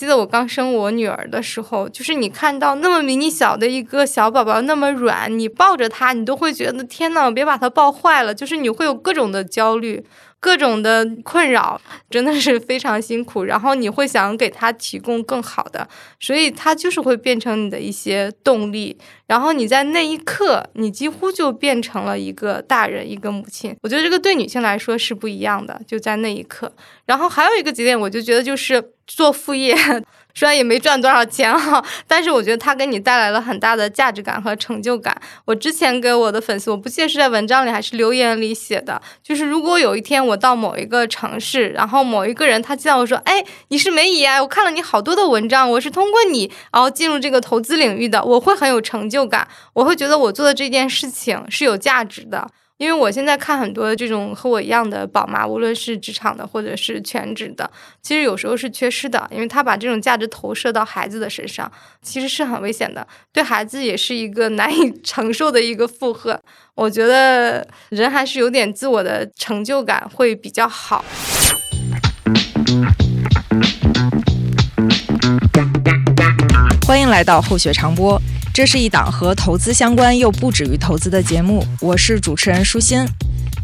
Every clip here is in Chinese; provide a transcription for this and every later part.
记得我刚生我女儿的时候，就是你看到那么迷你小的一个小宝宝那么软，你抱着他，你都会觉得天呐，别把他抱坏了，就是你会有各种的焦虑。各种的困扰真的是非常辛苦，然后你会想给他提供更好的，所以他就是会变成你的一些动力。然后你在那一刻，你几乎就变成了一个大人，一个母亲。我觉得这个对女性来说是不一样的，就在那一刻。然后还有一个节点，我就觉得就是做副业。虽然也没赚多少钱哈，但是我觉得它给你带来了很大的价值感和成就感。我之前给我的粉丝，我不记得是在文章里还是留言里写的，就是如果有一天我到某一个城市，然后某一个人他见到我说：“哎，你是梅姨啊，我看了你好多的文章，我是通过你然后进入这个投资领域的，我会很有成就感，我会觉得我做的这件事情是有价值的。”因为我现在看很多这种和我一样的宝妈，无论是职场的或者是全职的，其实有时候是缺失的，因为他把这种价值投射到孩子的身上，其实是很危险的，对孩子也是一个难以 承受的一个负荷。我觉得人还是有点自我的成就感会比较好。欢迎来到后学长播。这是一档和投资相关又不止于投资的节目，我是主持人舒心。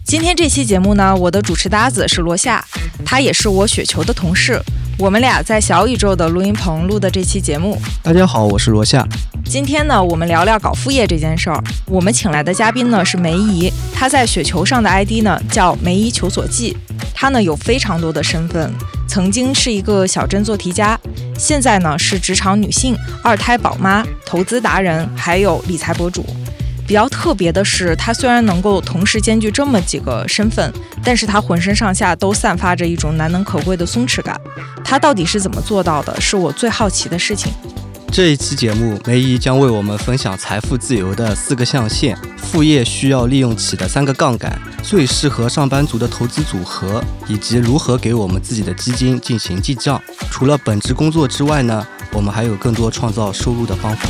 今天这期节目呢，我的主持搭子是罗夏，他也是我雪球的同事。我们俩在小宇宙的录音棚录的这期节目。大家好，我是罗夏。今天呢，我们聊聊搞副业这件事儿。我们请来的嘉宾呢是梅姨，她在雪球上的 ID 呢叫梅姨求索记。她呢有非常多的身份，曾经是一个小镇做题家，现在呢是职场女性、二胎宝妈、投资达人，还有理财博主。比较特别的是，他虽然能够同时兼具这么几个身份，但是他浑身上下都散发着一种难能可贵的松弛感。他到底是怎么做到的？是我最好奇的事情。这一期节目，梅姨将为我们分享财富自由的四个象限，副业需要利用起的三个杠杆，最适合上班族的投资组合，以及如何给我们自己的基金进行记账。除了本职工作之外呢，我们还有更多创造收入的方法。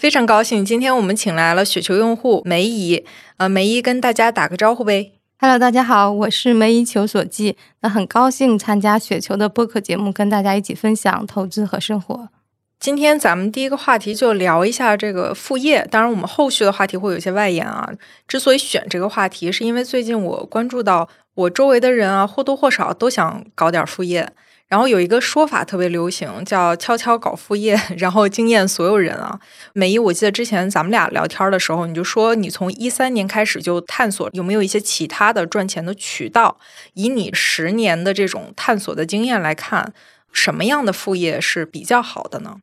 非常高兴，今天我们请来了雪球用户梅姨。呃，梅姨跟大家打个招呼呗。Hello，大家好，我是梅姨求所记。那很高兴参加雪球的播客节目，跟大家一起分享投资和生活。今天咱们第一个话题就聊一下这个副业。当然，我们后续的话题会有一些外延啊。之所以选这个话题，是因为最近我关注到我周围的人啊，或多或少都想搞点副业。然后有一个说法特别流行，叫悄悄搞副业，然后惊艳所有人啊！美一，我记得之前咱们俩聊天的时候，你就说你从一三年开始就探索有没有一些其他的赚钱的渠道。以你十年的这种探索的经验来看，什么样的副业是比较好的呢？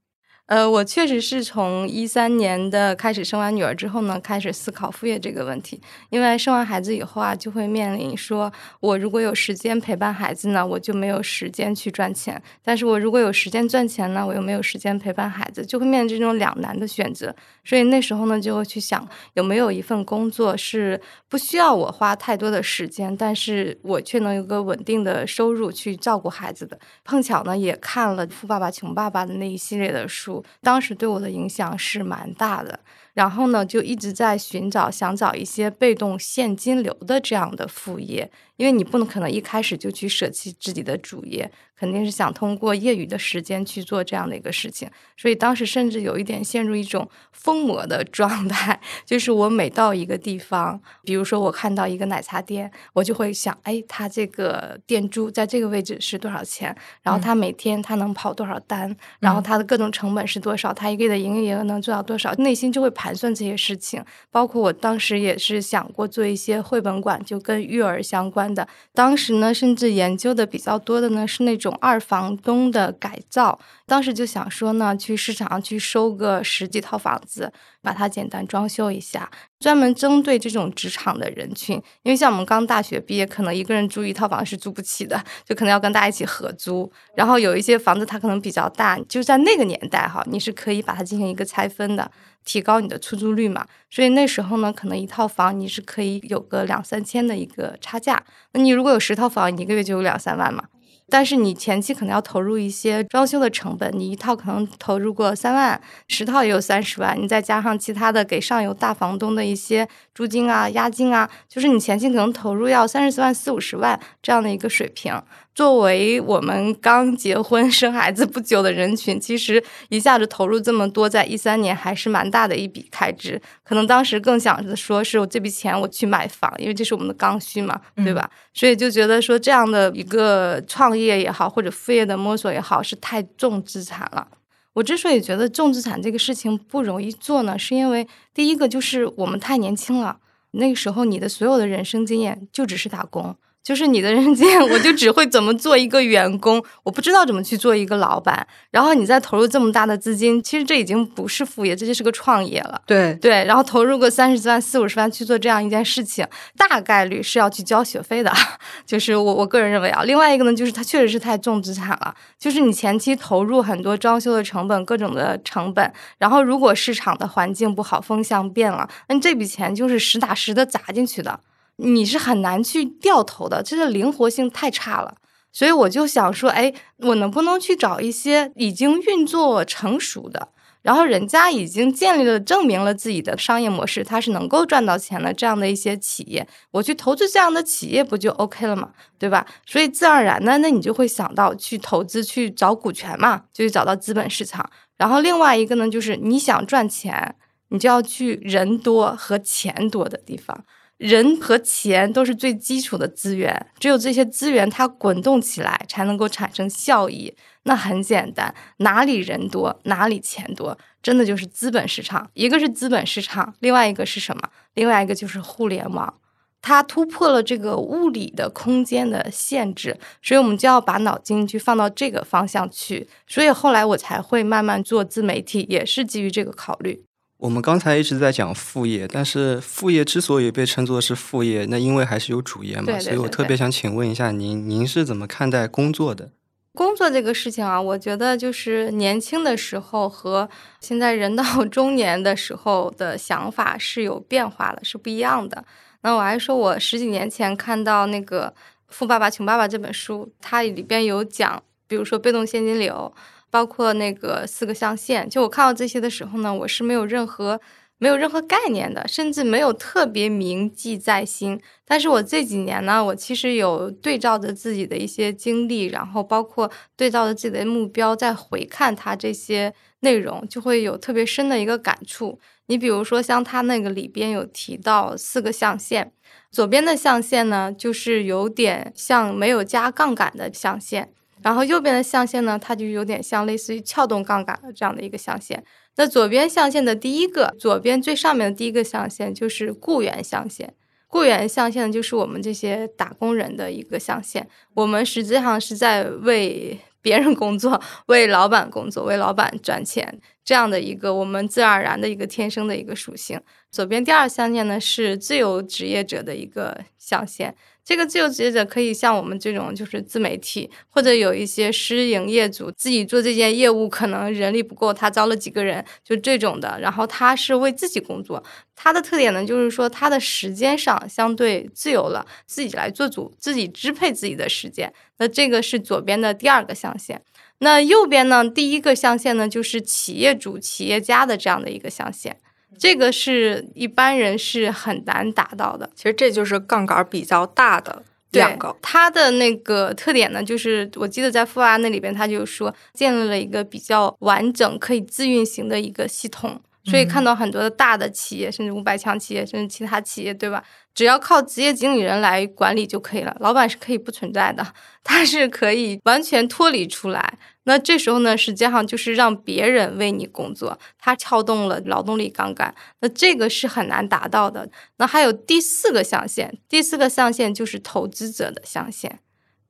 呃，我确实是从一三年的开始生完女儿之后呢，开始思考副业这个问题。因为生完孩子以后啊，就会面临说，我如果有时间陪伴孩子呢，我就没有时间去赚钱；但是我如果有时间赚钱呢，我又没有时间陪伴孩子，就会面临这种两难的选择。所以那时候呢，就会去想，有没有一份工作是不需要我花太多的时间，但是我却能有个稳定的收入去照顾孩子的。碰巧呢，也看了《富爸爸穷爸爸》的那一系列的书。当时对我的影响是蛮大的，然后呢，就一直在寻找，想找一些被动现金流的这样的副业，因为你不能可能一开始就去舍弃自己的主业。肯定是想通过业余的时间去做这样的一个事情，所以当时甚至有一点陷入一种疯魔的状态，就是我每到一个地方，比如说我看到一个奶茶店，我就会想，哎，他这个店租在这个位置是多少钱？然后他每天他能跑多少单？然后他的各种成本是多少？他一个月的营业额能做到多少？内心就会盘算这些事情。包括我当时也是想过做一些绘本馆，就跟育儿相关的。当时呢，甚至研究的比较多的呢是那种。种二房东的改造，当时就想说呢，去市场上去收个十几套房子，把它简单装修一下，专门针对这种职场的人群。因为像我们刚大学毕业，可能一个人租一套房是租不起的，就可能要跟大家一起合租。然后有一些房子它可能比较大，就在那个年代哈，你是可以把它进行一个拆分的，提高你的出租率嘛。所以那时候呢，可能一套房你是可以有个两三千的一个差价。那你如果有十套房，一个月就有两三万嘛。但是你前期可能要投入一些装修的成本，你一套可能投入过三万，十套也有三十万，你再加上其他的给上游大房东的一些租金啊、押金啊，就是你前期可能投入要三十四万、四五十万这样的一个水平。作为我们刚结婚生孩子不久的人群，其实一下子投入这么多，在一三年还是蛮大的一笔开支。可能当时更想着说是我这笔钱我去买房，因为这是我们的刚需嘛，对吧？所以就觉得说这样的一个创业也好，或者副业的摸索也好，是太重资产了。我之所以觉得重资产这个事情不容易做呢，是因为第一个就是我们太年轻了，那个时候你的所有的人生经验就只是打工。就是你的人间，我就只会怎么做一个员工，我不知道怎么去做一个老板。然后你再投入这么大的资金，其实这已经不是副业，这就是个创业了。对对，然后投入个三十万、四五十万去做这样一件事情，大概率是要去交学费的。就是我我个人认为啊，另外一个呢，就是它确实是太重资产了。就是你前期投入很多装修的成本、各种的成本，然后如果市场的环境不好、风向变了，那这笔钱就是实打实的砸进去的。你是很难去掉头的，这个灵活性太差了。所以我就想说，哎，我能不能去找一些已经运作成熟的，然后人家已经建立了、证明了自己的商业模式，它是能够赚到钱的这样的一些企业，我去投资这样的企业不就 OK 了嘛？对吧？所以自然而然的，那你就会想到去投资、去找股权嘛，就去找到资本市场。然后另外一个呢，就是你想赚钱，你就要去人多和钱多的地方。人和钱都是最基础的资源，只有这些资源它滚动起来，才能够产生效益。那很简单，哪里人多，哪里钱多，真的就是资本市场。一个是资本市场，另外一个是什么？另外一个就是互联网，它突破了这个物理的空间的限制，所以我们就要把脑筋去放到这个方向去。所以后来我才会慢慢做自媒体，也是基于这个考虑。我们刚才一直在讲副业，但是副业之所以被称作是副业，那因为还是有主业嘛，所以我特别想请问一下您，您是怎么看待工作的？工作这个事情啊，我觉得就是年轻的时候和现在人到 中年的时候的想法是有变化的，是不一样的。那我还说，我十几年前看到那个《富爸爸穷爸爸》这本书，它里边有讲，比如说被动现金流。包括那个四个象限，就我看到这些的时候呢，我是没有任何没有任何概念的，甚至没有特别铭记在心。但是我这几年呢，我其实有对照着自己的一些经历，然后包括对照着自己的目标，再回看他这些内容，就会有特别深的一个感触。你比如说，像他那个里边有提到四个象限，左边的象限呢，就是有点像没有加杠杆的象限。然后右边的象限呢，它就有点像类似于撬动杠杆的这样的一个象限。那左边象限的第一个，左边最上面的第一个象限就是雇员象限。雇员象限就是我们这些打工人的一个象限。我们实际上是在为别人工作，为老板工作，为老板赚钱这样的一个我们自然而然的一个天生的一个属性。左边第二象限呢是自由职业者的一个象限。这个自由职业者可以像我们这种，就是自媒体，或者有一些私营业主自己做这件业务，可能人力不够，他招了几个人，就这种的。然后他是为自己工作，他的特点呢，就是说他的时间上相对自由了，自己来做主，自己支配自己的时间。那这个是左边的第二个象限。那右边呢，第一个象限呢，就是企业主、企业家的这样的一个象限。这个是一般人是很难达到的。其实这就是杠杆比较大的两个。它的那个特点呢，就是我记得在富安那里边，他就说建立了一个比较完整、可以自运行的一个系统。所以看到很多的大的企业，甚至五百强企业，甚至其他企业，对吧？只要靠职业经理人来管理就可以了，老板是可以不存在的，他是可以完全脱离出来。那这时候呢，实际上就是让别人为你工作，他撬动了劳动力杠杆，那这个是很难达到的。那还有第四个象限，第四个象限就是投资者的象限。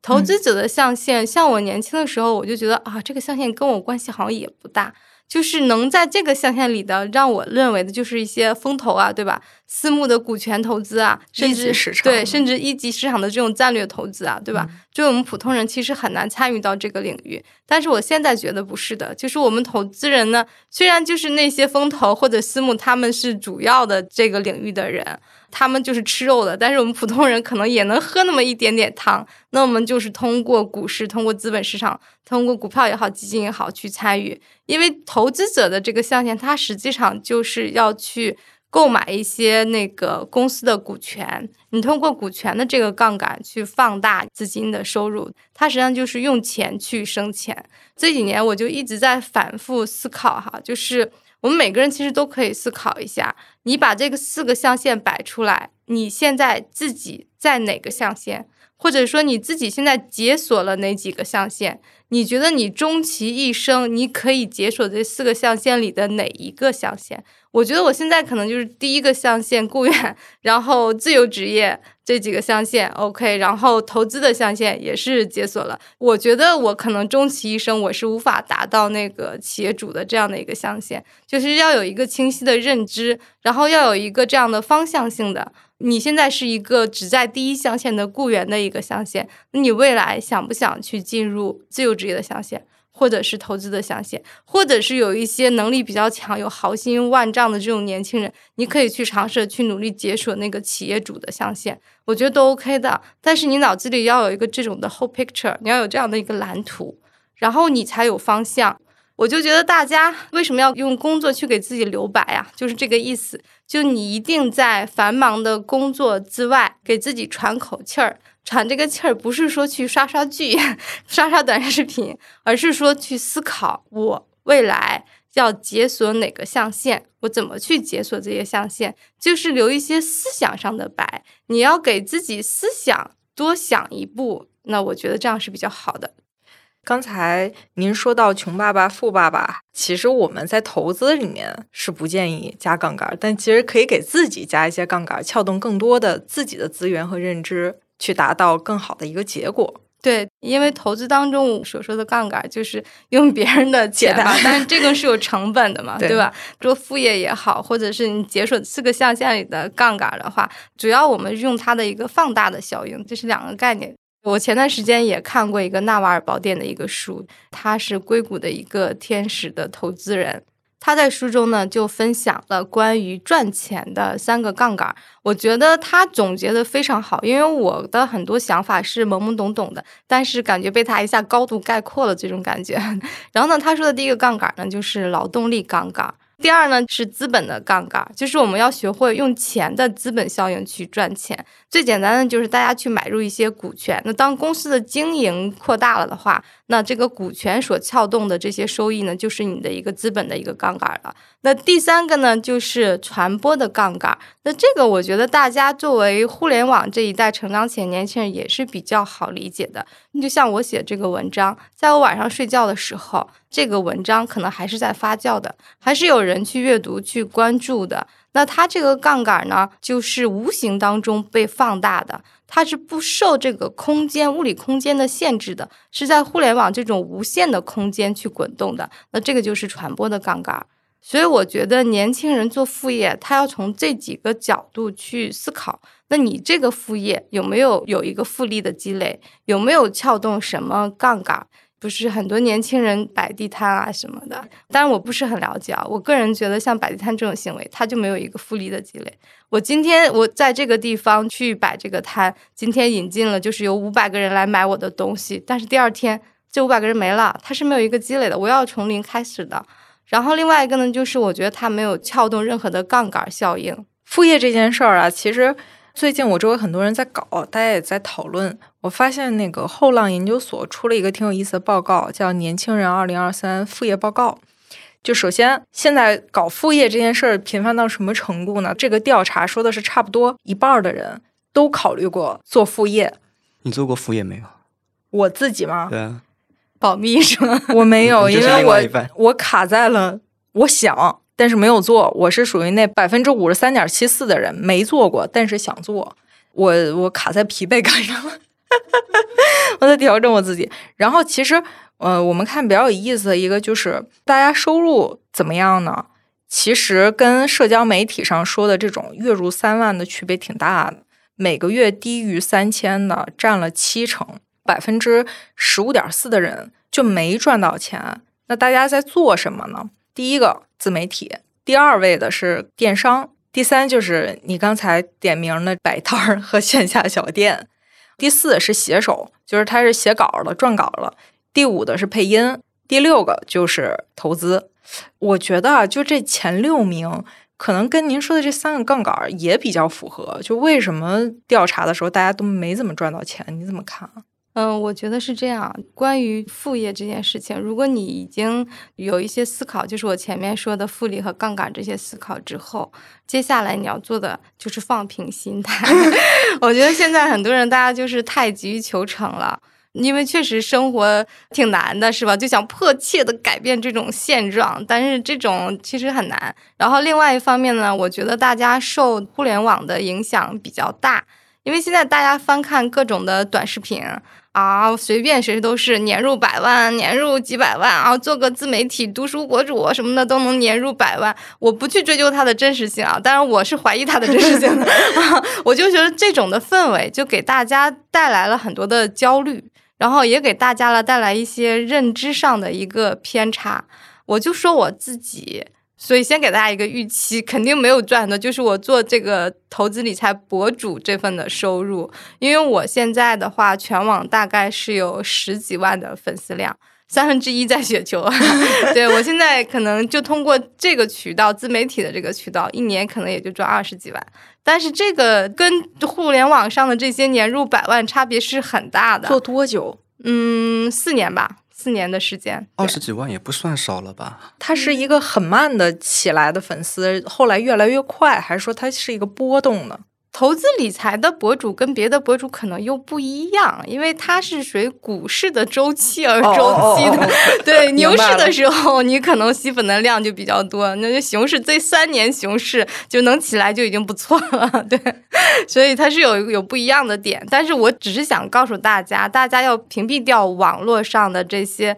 投资者的象限，像我年轻的时候，我就觉得啊，这个象限跟我关系好像也不大。就是能在这个象限里的，让我认为的就是一些风投啊，对吧？私募的股权投资啊，甚至对，甚至一级市场的这种战略投资啊，对吧？就我们普通人其实很难参与到这个领域。但是我现在觉得不是的，就是我们投资人呢，虽然就是那些风投或者私募，他们是主要的这个领域的人。他们就是吃肉的，但是我们普通人可能也能喝那么一点点汤。那我们就是通过股市、通过资本市场、通过股票也好、基金也好去参与。因为投资者的这个象限，它实际上就是要去购买一些那个公司的股权，你通过股权的这个杠杆去放大资金的收入，它实际上就是用钱去生钱。这几年我就一直在反复思考哈，就是我们每个人其实都可以思考一下，你把这个四个象限摆出来，你现在自己在哪个象限？或者说你自己现在解锁了哪几个象限？你觉得你终其一生，你可以解锁这四个象限里的哪一个象限？我觉得我现在可能就是第一个象限雇员，然后自由职业这几个象限 OK，然后投资的象限也是解锁了。我觉得我可能终其一生，我是无法达到那个企业主的这样的一个象限，就是要有一个清晰的认知，然后要有一个这样的方向性的。你现在是一个只在第一象限的雇员的一个象限，那你未来想不想去进入自由职业的象限，或者是投资的象限，或者是有一些能力比较强、有豪心万丈的这种年轻人，你可以去尝试去努力解锁那个企业主的象限，我觉得都 OK 的。但是你脑子里要有一个这种的 whole picture，你要有这样的一个蓝图，然后你才有方向。我就觉得大家为什么要用工作去给自己留白啊？就是这个意思。就你一定在繁忙的工作之外，给自己喘口气儿。喘这个气儿不是说去刷刷剧、刷刷短视频，而是说去思考我未来要解锁哪个象限，我怎么去解锁这些象限，就是留一些思想上的白。你要给自己思想多想一步，那我觉得这样是比较好的。刚才您说到穷爸爸、富爸爸，其实我们在投资里面是不建议加杠杆，但其实可以给自己加一些杠杆，撬动更多的自己的资源和认知，去达到更好的一个结果。对，因为投资当中所说的杠杆就是用别人的钱嘛，但是这个是有成本的嘛，对吧？做副业也好，或者是你解锁四个象限里的杠杆的话，主要我们用它的一个放大的效应，这是两个概念。我前段时间也看过一个纳瓦尔宝典的一个书，他是硅谷的一个天使的投资人，他在书中呢就分享了关于赚钱的三个杠杆，我觉得他总结的非常好，因为我的很多想法是懵懵懂懂的，但是感觉被他一下高度概括了这种感觉。然后呢，他说的第一个杠杆呢就是劳动力杠杆。第二呢是资本的杠杆，就是我们要学会用钱的资本效应去赚钱。最简单的就是大家去买入一些股权，那当公司的经营扩大了的话。那这个股权所撬动的这些收益呢，就是你的一个资本的一个杠杆了。那第三个呢，就是传播的杠杆。那这个我觉得大家作为互联网这一代成长起来年轻人也是比较好理解的。你就像我写这个文章，在我晚上睡觉的时候，这个文章可能还是在发酵的，还是有人去阅读、去关注的。那它这个杠杆呢，就是无形当中被放大的。它是不受这个空间、物理空间的限制的，是在互联网这种无限的空间去滚动的。那这个就是传播的杠杆。所以我觉得年轻人做副业，他要从这几个角度去思考。那你这个副业有没有有一个复利的积累？有没有撬动什么杠杆？不是很多年轻人摆地摊啊什么的，当然我不是很了解啊。我个人觉得像摆地摊这种行为，它就没有一个复利的积累。我今天我在这个地方去摆这个摊，今天引进了就是有五百个人来买我的东西，但是第二天这五百个人没了，它是没有一个积累的。我要从零开始的。然后另外一个呢，就是我觉得它没有撬动任何的杠杆效应。副业这件事儿啊，其实。最近我周围很多人在搞，大家也在讨论。我发现那个后浪研究所出了一个挺有意思的报告，叫《年轻人二零二三副业报告》。就首先，现在搞副业这件事儿频繁到什么程度呢？这个调查说的是，差不多一半的人都考虑过做副业。你做过副业没有？我自己吗？对啊，保密是吗？我没有，因为我我卡在了，我想。但是没有做，我是属于那百分之五十三点七四的人没做过，但是想做，我我卡在疲惫感上了，我在调整我自己。然后其实，呃，我们看比较有意思的一个就是，大家收入怎么样呢？其实跟社交媒体上说的这种月入三万的区别挺大的，每个月低于三千的占了七成，百分之十五点四的人就没赚到钱。那大家在做什么呢？第一个自媒体，第二位的是电商，第三就是你刚才点名的摆摊儿和线下小店，第四是写手，就是他是写稿的、撰稿了，第五的是配音，第六个就是投资。我觉得，就这前六名可能跟您说的这三个杠杆也比较符合。就为什么调查的时候大家都没怎么赚到钱？你怎么看啊？嗯，我觉得是这样。关于副业这件事情，如果你已经有一些思考，就是我前面说的复利和杠杆这些思考之后，接下来你要做的就是放平心态。我觉得现在很多人大家就是太急于求成了。因为确实生活挺难的，是吧？就想迫切的改变这种现状，但是这种其实很难。然后另外一方面呢，我觉得大家受互联网的影响比较大，因为现在大家翻看各种的短视频啊，随便谁都是年入百万、年入几百万啊，做个自媒体、读书博主什么的都能年入百万。我不去追究它的真实性啊，当然我是怀疑它的真实性的。我就觉得这种的氛围就给大家带来了很多的焦虑。然后也给大家了带来一些认知上的一个偏差。我就说我自己，所以先给大家一个预期，肯定没有赚的，就是我做这个投资理财博主这份的收入。因为我现在的话，全网大概是有十几万的粉丝量。三分之一在雪球，对我现在可能就通过这个渠道，自媒体的这个渠道，一年可能也就赚二十几万。但是这个跟互联网上的这些年入百万差别是很大的。做多久？嗯，四年吧，四年的时间。二十几万也不算少了吧？他是一个很慢的起来的粉丝，后来越来越快，还是说他是一个波动呢？投资理财的博主跟别的博主可能又不一样，因为它是属于股市的周期而周期的。对，牛市的时候你可能吸粉的量就比较多，那就熊市这三年熊市就能起来就已经不错了。对，所以它是有有不一样的点。但是我只是想告诉大家，大家要屏蔽掉网络上的这些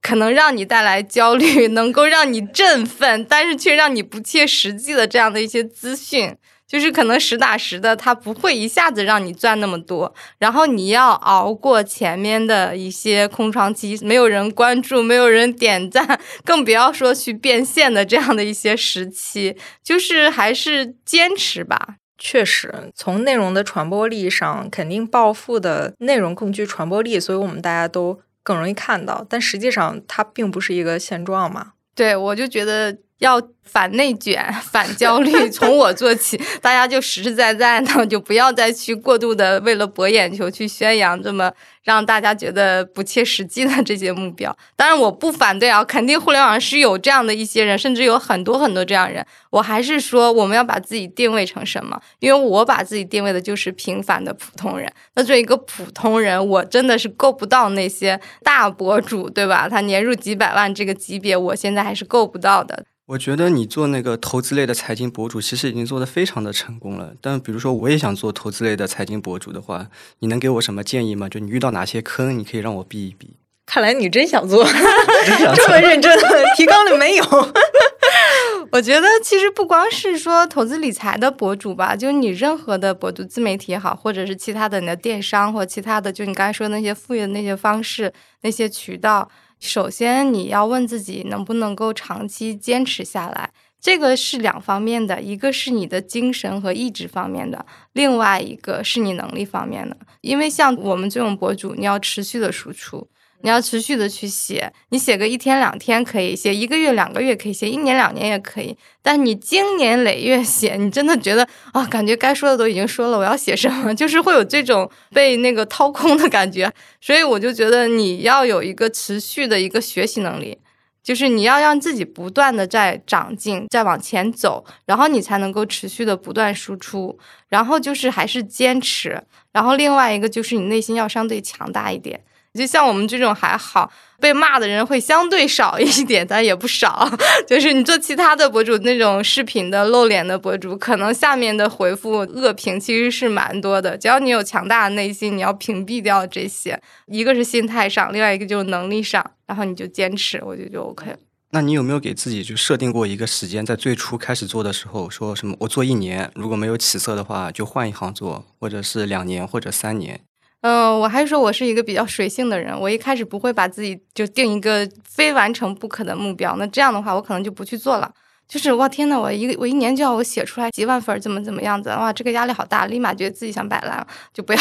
可能让你带来焦虑、能够让你振奋，但是却让你不切实际的这样的一些资讯。就是可能实打实的，它不会一下子让你赚那么多，然后你要熬过前面的一些空窗期，没有人关注，没有人点赞，更不要说去变现的这样的一些时期，就是还是坚持吧。确实，从内容的传播力上，肯定暴富的内容更具传播力，所以我们大家都更容易看到。但实际上，它并不是一个现状嘛。对，我就觉得。要反内卷、反焦虑，从我做起，大家就实实在在的，就不要再去过度的为了博眼球去宣扬这么。让大家觉得不切实际的这些目标，当然我不反对啊，肯定互联网上是有这样的一些人，甚至有很多很多这样人。我还是说，我们要把自己定位成什么？因为我把自己定位的就是平凡的普通人。那作为一个普通人，我真的是够不到那些大博主，对吧？他年入几百万这个级别，我现在还是够不到的。我觉得你做那个投资类的财经博主，其实已经做得非常的成功了。但比如说，我也想做投资类的财经博主的话，你能给我什么建议吗？就你遇到哪些坑，你可以让我避一避。看来你真想做，这么认真，提纲里没有。我觉得其实不光是说投资理财的博主吧，就你任何的博主、自媒体也好，或者是其他的你的电商或其他的，就你刚才说的那些副业的那些方式、那些渠道。首先，你要问自己能不能够长期坚持下来，这个是两方面的，一个是你的精神和意志方面的，另外一个是你能力方面的。因为像我们这种博主，你要持续的输出。你要持续的去写，你写个一天两天可以，写一个月两个月可以，写一年两年也可以。但你经年累月写，你真的觉得啊，感觉该说的都已经说了，我要写什么？就是会有这种被那个掏空的感觉。所以我就觉得你要有一个持续的一个学习能力，就是你要让自己不断的在长进，在往前走，然后你才能够持续的不断输出。然后就是还是坚持，然后另外一个就是你内心要相对强大一点。就像我们这种还好，被骂的人会相对少一点，但也不少。就是你做其他的博主那种视频的露脸的博主，可能下面的回复恶评其实是蛮多的。只要你有强大的内心，你要屏蔽掉这些。一个是心态上，另外一个就是能力上，然后你就坚持，我觉得就 OK。那你有没有给自己就设定过一个时间，在最初开始做的时候，说什么我做一年，如果没有起色的话，就换一行做，或者是两年或者三年？嗯，我还说我是一个比较随性的人。我一开始不会把自己就定一个非完成不可的目标。那这样的话，我可能就不去做了。就是哇天呐，我一个我一年就要我写出来几万粉，怎么怎么样子？哇，这个压力好大，立马觉得自己想摆烂，就不要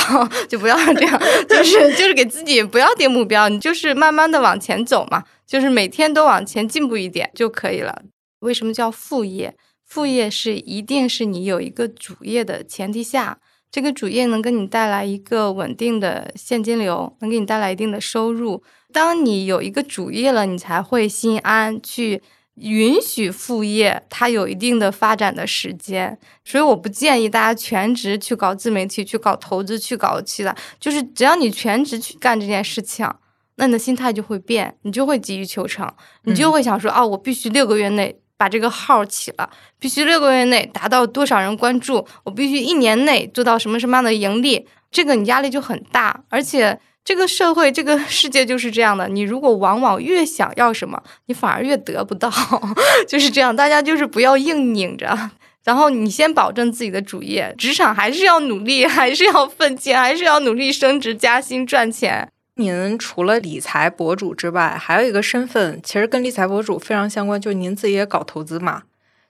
就不要这样。就是就是给自己不要定目标，你就是慢慢的往前走嘛，就是每天都往前进步一点就可以了。为什么叫副业？副业是一定是你有一个主业的前提下，这个主业能给你带来一个稳定的现金流，能给你带来一定的收入。当你有一个主业了，你才会心安去。允许副业它有一定的发展的时间，所以我不建议大家全职去搞自媒体、去搞投资、去搞其他。就是只要你全职去干这件事情，那你的心态就会变，你就会急于求成，你就会想说：哦，我必须六个月内把这个号起了，必须六个月内达到多少人关注，我必须一年内做到什么什么样的盈利，这个你压力就很大，而且。这个社会，这个 世界就是这样的。你如果往往越想要什么，你反而越得不到，就是这样。大家就是不要硬拧着，然后你先保证自己的主业，职场还是要努力，还是要奋进，还是要努力升职加薪赚钱。您除了理财博主之外，还有一个身份，其实跟理财博主非常相关，就是您自己也搞投资嘛。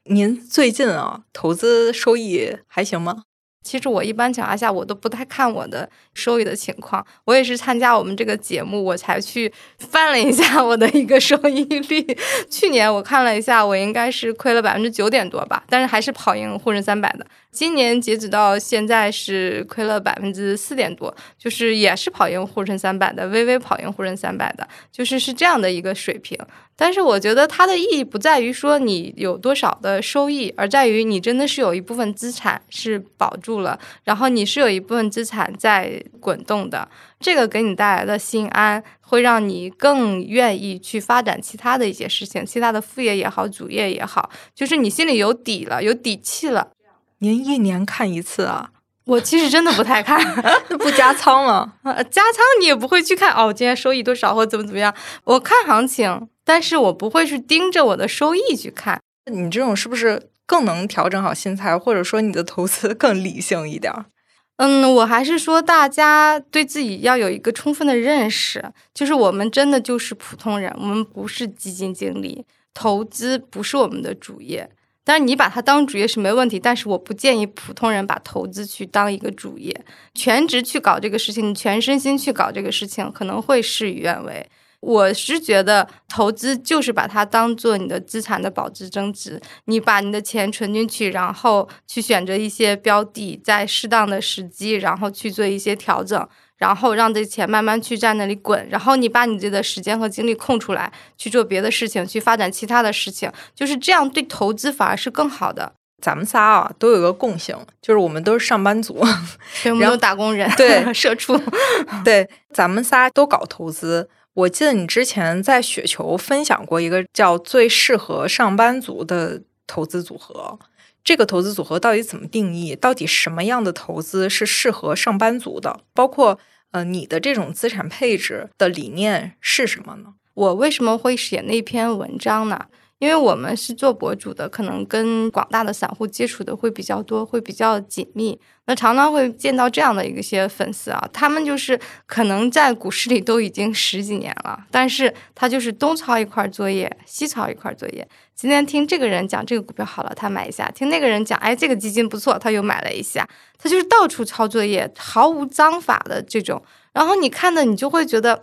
您最近啊，投资收益还行吗？其实我一般情况下我都不太看我的收益的情况，我也是参加我们这个节目，我才去翻了一下我的一个收益率。去年我看了一下，我应该是亏了百分之九点多吧，但是还是跑赢沪深三百的。今年截止到现在是亏了百分之四点多，就是也是跑赢沪深三百的，微微跑赢沪深三百的，就是是这样的一个水平。但是我觉得它的意义不在于说你有多少的收益，而在于你真的是有一部分资产是保住了，然后你是有一部分资产在滚动的，这个给你带来的心安，会让你更愿意去发展其他的一些事情，其他的副业也好，主业也好，就是你心里有底了，有底气了。您一年看一次啊？我其实真的不太看，不加仓吗？加仓你也不会去看哦，今天收益多少或怎么怎么样？我看行情，但是我不会去盯着我的收益去看。你这种是不是更能调整好心态，或者说你的投资更理性一点？嗯，我还是说大家对自己要有一个充分的认识，就是我们真的就是普通人，我们不是基金经理，投资不是我们的主业。但是你把它当主业是没问题，但是我不建议普通人把投资去当一个主业，全职去搞这个事情，你全身心去搞这个事情，可能会事与愿违。我是觉得投资就是把它当做你的资产的保值增值，你把你的钱存进去，然后去选择一些标的，在适当的时机，然后去做一些调整。然后让这钱慢慢去在那里滚，然后你把你自己的时间和精力空出来去做别的事情，去发展其他的事情，就是这样对投资反而是更好的。咱们仨啊都有个共性，就是我们都是上班族，我们都打工人，对，社畜，对，咱们仨都搞投资。我记得你之前在雪球分享过一个叫最适合上班族的投资组合，这个投资组合到底怎么定义？到底什么样的投资是适合上班族的？包括。呃，你的这种资产配置的理念是什么呢？我为什么会写那篇文章呢？因为我们是做博主的，可能跟广大的散户接触的会比较多，会比较紧密。那常常会见到这样的一些粉丝啊，他们就是可能在股市里都已经十几年了，但是他就是东抄一块作业，西抄一块作业。今天听这个人讲这个股票好了，他买一下；听那个人讲，哎，这个基金不错，他又买了一下。他就是到处抄作业，毫无章法的这种。然后你看的，你就会觉得，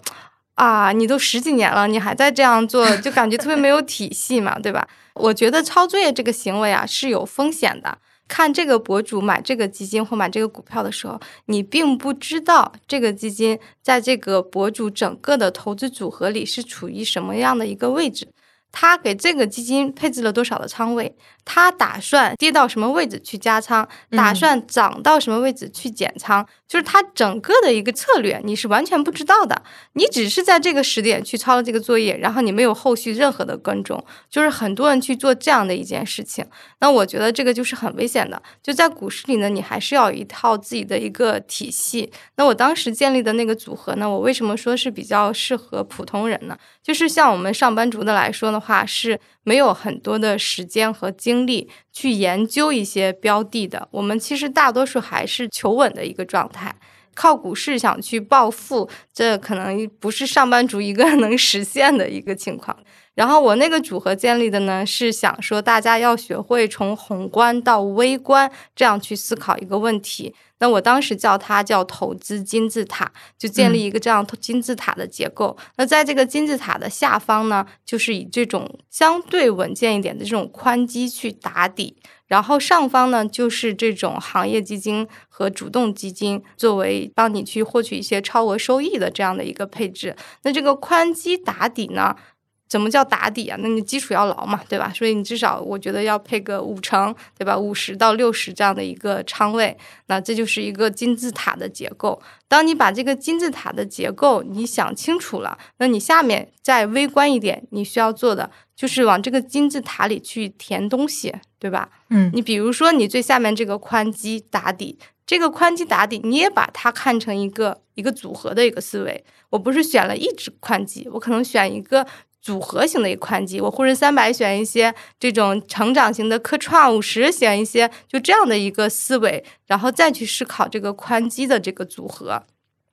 啊，你都十几年了，你还在这样做，就感觉特别没有体系嘛，对吧？我觉得抄作业这个行为啊是有风险的。看这个博主买这个基金或买这个股票的时候，你并不知道这个基金在这个博主整个的投资组合里是处于什么样的一个位置。他给这个基金配置了多少的仓位？他打算跌到什么位置去加仓？打算涨到什么位置去减仓？就是他整个的一个策略，你是完全不知道的。你只是在这个时点去抄了这个作业，然后你没有后续任何的跟踪。就是很多人去做这样的一件事情，那我觉得这个就是很危险的。就在股市里呢，你还是要有一套自己的一个体系。那我当时建立的那个组合呢，我为什么说是比较适合普通人呢？就是像我们上班族的来说的。话是没有很多的时间和精力去研究一些标的的。我们其实大多数还是求稳的一个状态，靠股市想去暴富，这可能不是上班族一个 能实现的一个情况。然后我那个组合建立的呢，是想说大家要学会从宏观到微观这样去思考一个问题。那我当时叫它叫投资金字塔，就建立一个这样金字塔的结构。那在这个金字塔的下方呢，就是以这种相对稳健一点的这种宽基去打底，然后上方呢就是这种行业基金和主动基金作为帮你去获取一些超额收益的这样的一个配置。那这个宽基打底呢？怎么叫打底啊？那你基础要牢嘛，对吧？所以你至少我觉得要配个五成，对吧？五十到六十这样的一个仓位，那这就是一个金字塔的结构。当你把这个金字塔的结构你想清楚了，那你下面再微观一点，你需要做的就是往这个金字塔里去填东西，对吧？嗯，你比如说你最下面这个宽基打底，这个宽基打底，你也把它看成一个一个组合的一个思维。我不是选了一只宽基，我可能选一个。组合型的一个宽基，我沪深三百选一些这种成长型的科创五十，选一些就这样的一个思维，然后再去思考这个宽基的这个组合，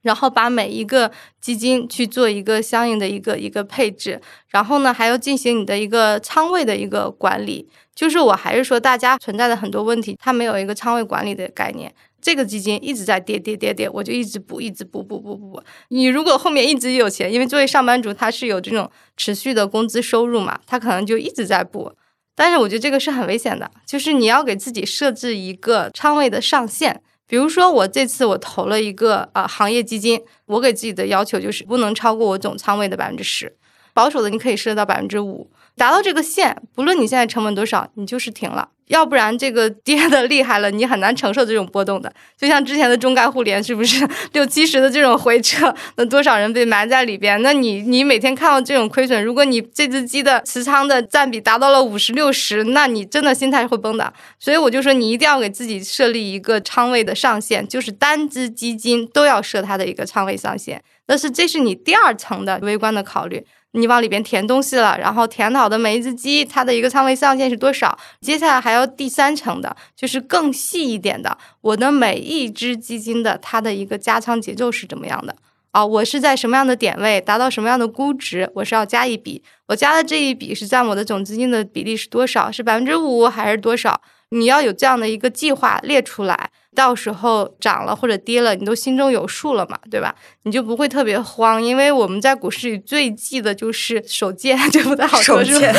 然后把每一个基金去做一个相应的一个一个配置，然后呢还要进行你的一个仓位的一个管理。就是我还是说大家存在的很多问题，它没有一个仓位管理的概念。这个基金一直在跌跌跌跌，我就一直补，一直补补补补补。你如果后面一直有钱，因为作为上班族，他是有这种持续的工资收入嘛，他可能就一直在补。但是我觉得这个是很危险的，就是你要给自己设置一个仓位的上限。比如说我这次我投了一个啊行业基金，我给自己的要求就是不能超过我总仓位的百分之十，保守的你可以设到百分之五。达到这个线，不论你现在成本多少，你就是停了。要不然这个 跌的厉害了，你很难承受这种波动的。就像之前的中概互联，是不是六七十的这种回撤，那多少人被埋在里边？那你你每天看到这种亏损，如果你这只鸡的持仓的占比达到了五十六十，那你真的心态会崩的。所以我就说，你一定要给自己设立一个仓位的上限，就是单只基金都要设它的一个仓位上限。但是这是你第二层的微观的考虑。你往里边填东西了，然后填好的每一只鸡，它的一个仓位上限是多少？接下来还要第三层的，就是更细一点的，我的每一只基金的它的一个加仓节奏是怎么样的？啊，我是在什么样的点位达到什么样的估值，我是要加一笔，我加的这一笔是占我的总资金的比例是多少？是百分之五还是多少？你要有这样的一个计划列出来，到时候涨了或者跌了，你都心中有数了嘛，对吧？你就不会特别慌，因为我们在股市里最忌的就是手贱，就不太好说，是吧？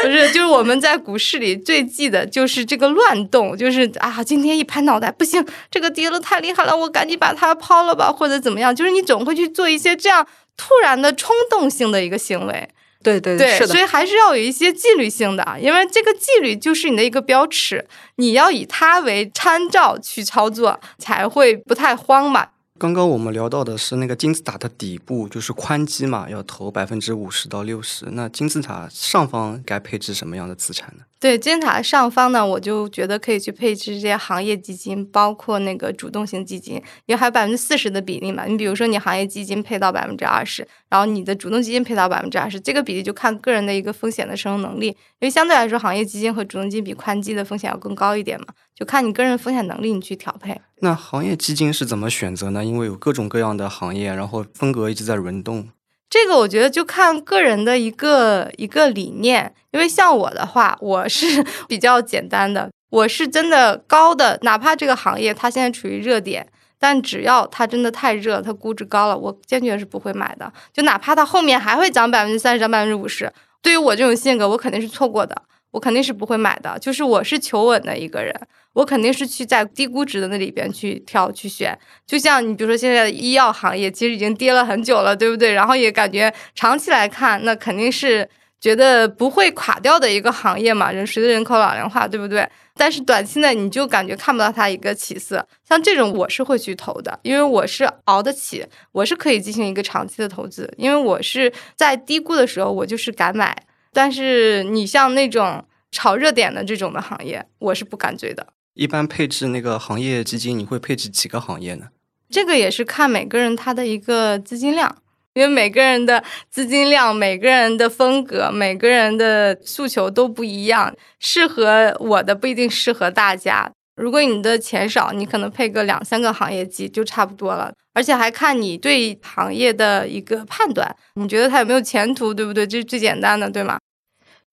不是，就是我们在股市里最忌的就是这个乱动，就是啊，今天一拍脑袋，不行，这个跌了太厉害了，我赶紧把它抛了吧，或者怎么样？就是你总会去做一些这样突然的冲动性的一个行为。对对对，所以还是要有一些纪律性的，因为这个纪律就是你的一个标尺，你要以它为参照去操作，才会不太慌嘛。刚刚我们聊到的是那个金字塔的底部，就是宽基嘛，要投百分之五十到六十。那金字塔上方该配置什么样的资产呢？对金字塔上方呢，我就觉得可以去配置这些行业基金，包括那个主动型基金，因为还有百分之四十的比例嘛。你比如说，你行业基金配到百分之二十，然后你的主动基金配到百分之二十，这个比例就看个人的一个风险的承受能力。因为相对来说，行业基金和主动基金比宽基的风险要更高一点嘛，就看你个人风险能力，你去调配。那行业基金是怎么选择呢？因为有各种各样的行业，然后风格一直在轮动。这个我觉得就看个人的一个一个理念，因为像我的话，我是 比较简单的，我是真的高的，哪怕这个行业它现在处于热点，但只要它真的太热，它估值高了，我坚决是不会买的。就哪怕它后面还会涨百分之三十、涨百分之五十，对于我这种性格，我肯定是错过的。我肯定是不会买的，就是我是求稳的一个人，我肯定是去在低估值的那里边去挑去选。就像你比如说现在的医药行业，其实已经跌了很久了，对不对？然后也感觉长期来看，那肯定是觉得不会垮掉的一个行业嘛。人随着人口老龄化，对不对？但是短期内你就感觉看不到它一个起色。像这种我是会去投的，因为我是熬得起，我是可以进行一个长期的投资，因为我是在低估的时候我就是敢买。但是你像那种炒热点的这种的行业，我是不敢追的。一般配置那个行业基金，你会配置几个行业呢？这个也是看每个人他的一个资金量，因为每个人的资金量、每个人的风格、每个人的诉求都不一样，适合我的不一定适合大家。如果你的钱少，你可能配个两三个行业基就差不多了，而且还看你对行业的一个判断，你觉得它有没有前途，对不对？这是最简单的，对吗？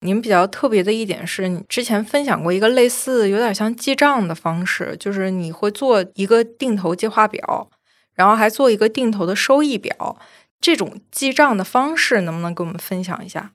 你们比较特别的一点是你之前分享过一个类似有点像记账的方式，就是你会做一个定投计划表，然后还做一个定投的收益表。这种记账的方式能不能跟我们分享一下？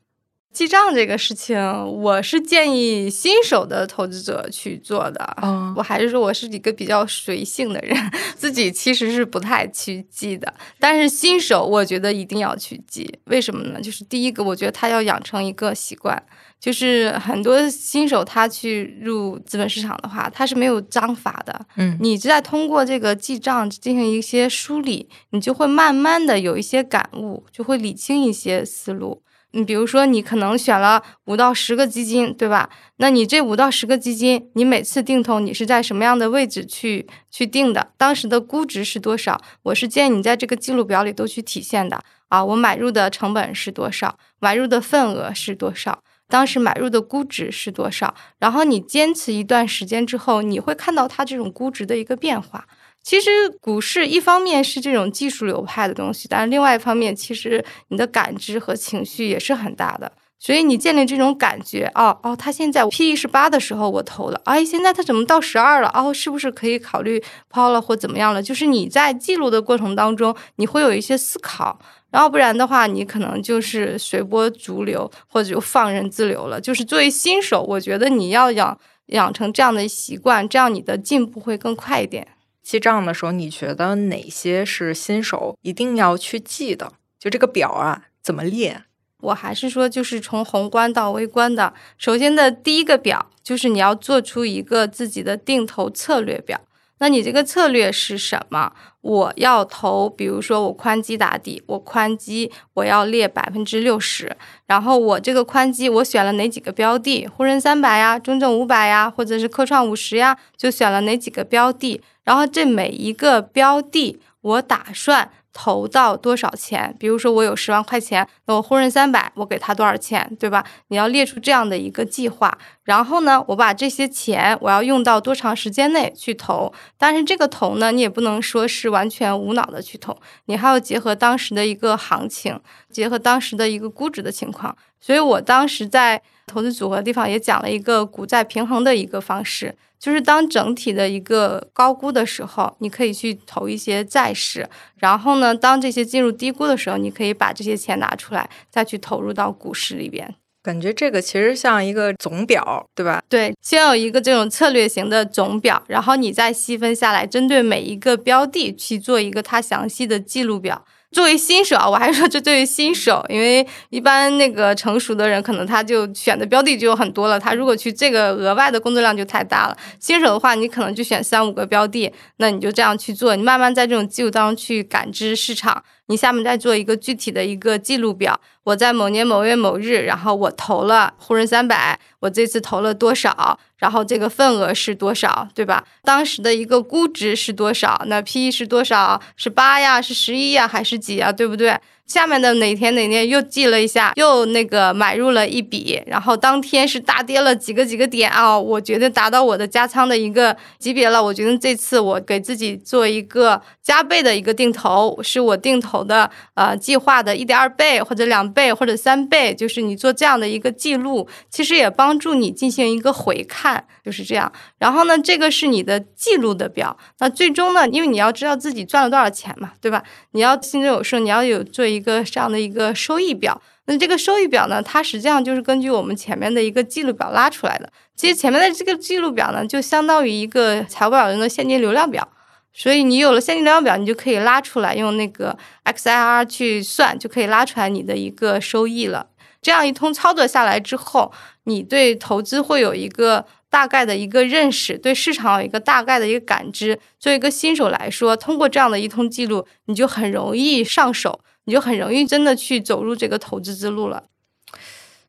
记账这个事情，我是建议新手的投资者去做的。嗯我还是说我是一个比较随性的人，自己其实是不太去记的。但是新手，我觉得一定要去记。为什么呢？就是第一个，我觉得他要养成一个习惯，就是很多新手他去入资本市场的话，他是没有章法的。嗯你在通过这个记账进行一些梳理，你就会慢慢的有一些感悟，就会理清一些思路。你比如说，你可能选了五到十个基金，对吧？那你这五到十个基金，你每次定投你是在什么样的位置去去定的？当时的估值是多少？我是建议你在这个记录表里都去体现的啊。我买入的成本是多少？买入的份额是多少？当时买入的估值是多少？然后你坚持一段时间之后，你会看到它这种估值的一个变化。其实股市一方面是这种技术流派的东西，但是另外一方面，其实你的感知和情绪也是很大的。所以你建立这种感觉，哦哦，它现在 P E 是八的时候我投了，哎，现在它怎么到十二了？哦，是不是可以考虑抛了或怎么样了？就是你在记录的过程当中，你会有一些思考，然后不然的话，你可能就是随波逐流或者就放任自流了。就是作为新手，我觉得你要养养成这样的习惯，这样你的进步会更快一点。记账的时候，你觉得哪些是新手一定要去记的？就这个表啊，怎么列？我还是说，就是从宏观到微观的。首先的第一个表就是你要做出一个自己的定投策略表。那你这个策略是什么？我要投，比如说我宽基打底，我宽基我要列百分之六十，然后我这个宽基我选了哪几个标的？沪深三百呀，中证五百呀，或者是科创五十呀，就选了哪几个标的？然后这每一个标的，我打算投到多少钱？比如说我有十万块钱，那我沪深三百我给他多少钱，对吧？你要列出这样的一个计划。然后呢，我把这些钱我要用到多长时间内去投？但是这个投呢，你也不能说是完全无脑的去投，你还要结合当时的一个行情，结合当时的一个估值的情况。所以我当时在投资组合地方也讲了一个股债平衡的一个方式。就是当整体的一个高估的时候，你可以去投一些债市，然后呢，当这些进入低估的时候，你可以把这些钱拿出来，再去投入到股市里边。感觉这个其实像一个总表，对吧？对，先有一个这种策略型的总表，然后你再细分下来，针对每一个标的去做一个它详细的记录表。作为新手啊，我还是说这对于新手，因为一般那个成熟的人可能他就选的标的就有很多了，他如果去这个额外的工作量就太大了。新手的话，你可能就选三五个标的，那你就这样去做，你慢慢在这种基础当中去感知市场。你下面再做一个具体的一个记录表，我在某年某月某日，然后我投了沪深三百，我这次投了多少，然后这个份额是多少，对吧？当时的一个估值是多少？那 P E 是多少？是八呀？是十一呀？还是几呀？对不对？下面的哪天哪天又记了一下，又那个买入了一笔，然后当天是大跌了几个几个点啊、我觉得达到我的加仓的一个级别了。我觉得这次我给自己做一个加倍的一个定投，是我定投的呃计划的一点二倍或者两倍或者三倍，就是你做这样的一个记录，其实也帮助你进行一个回看，就是这样。然后呢，这个是你的记录的表，那最终呢，因为你要知道自己赚了多少钱嘛，对吧？你要心中有数，你要有做一一个这样的一个收益表。那这个收益表呢，它实际上就是根据我们前面的一个记录表拉出来的。其实前面的这个记录表呢，就相当于一个财务表人的现金流量表。所以你有了现金流量表，你就可以拉出来，用那个 XIR 去算，就可以拉出来你的一个收益了。这样一通操作下来之后，你对投资会有一个大概的一个认识，对市场有一个大概的一个感知。作为一个新手来说，通过这样的一通记录，你就很容易上手，你就很容易真的去走入这个投资之路了。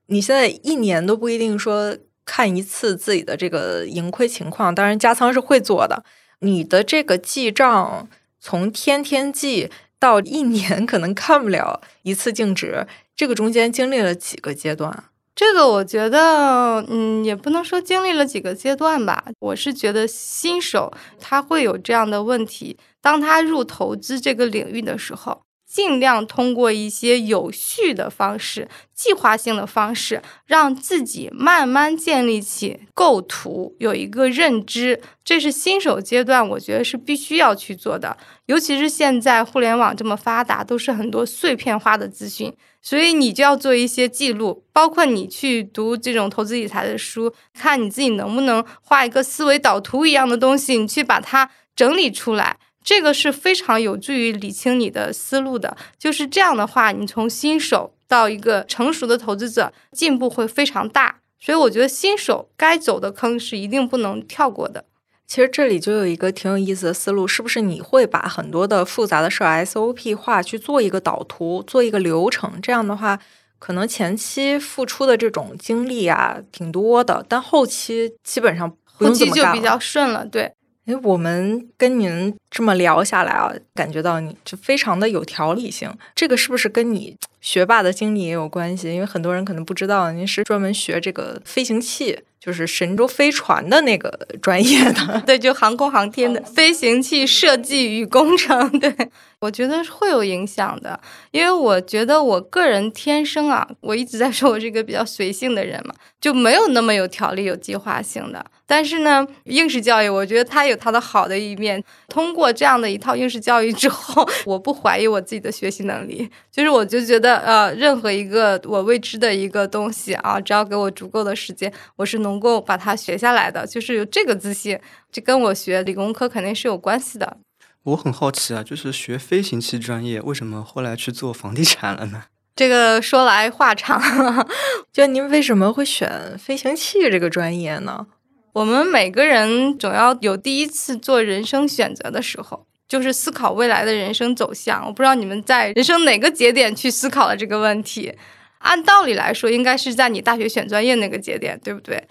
你现在一年都不一定说看一次自己的这个盈亏情况，当然加仓是会做的。你的这个记账从天天记到一年，可能看不了一次净值，这个中间经历了几个阶段？这个我觉得，嗯，也不能说经历了几个阶段吧。我是觉得新手他会有这样的问题，当他入投资这个领域的时候，尽量通过一些有序的方式、计划性的方式，让自己慢慢建立起构图，有一个认知。这是新手阶段，我觉得是必须要去做的。尤其是现在互联网这么发达，都是很多碎片化的资讯，所以你就要做一些记录，包括你去读这种投资理财的书，看你自己能不能画一个思维导图一样的东西，你去把它整理出来。这个是非常有助于理清你的思路的，就是这样的话，你从新手到一个成熟的投资者，进步会非常大。所以我觉得新手该走的坑是一定不能跳过的。其实这里就有一个挺有意思的思路，是不是你会把很多的复杂的事 SOP 化去做一个导图，做一个流程？这样的话，可能前期付出的这种精力啊挺多的，但后期基本上后期就比较顺了，对。哎，我们跟您这么聊下来啊，感觉到你就非常的有条理性。这个是不是跟你学霸的经历也有关系？因为很多人可能不知道，您是专门学这个飞行器，就是神舟飞船的那个专业的。对，就航空航天的飞行器设计与工程。对，我觉得会有影响的，因为我觉得我个人天生啊，我一直在说我是一个比较随性的人嘛，就没有那么有条理、有计划性的。但是呢，应试教育我觉得它有它的好的一面。通过这样的一套应试教育之后，我不怀疑我自己的学习能力。就是我就觉得，呃，任何一个我未知的一个东西啊，只要给我足够的时间，我是能够把它学下来的。就是有这个自信，这跟我学理工科肯定是有关系的。我很好奇啊，就是学飞行器专业，为什么后来去做房地产了呢？这个说来话长，就您为什么会选飞行器这个专业呢？我们每个人总要有第一次做人生选择的时候，就是思考未来的人生走向。我不知道你们在人生哪个节点去思考了这个问题。按道理来说，应该是在你大学选专业那个节点，对不对？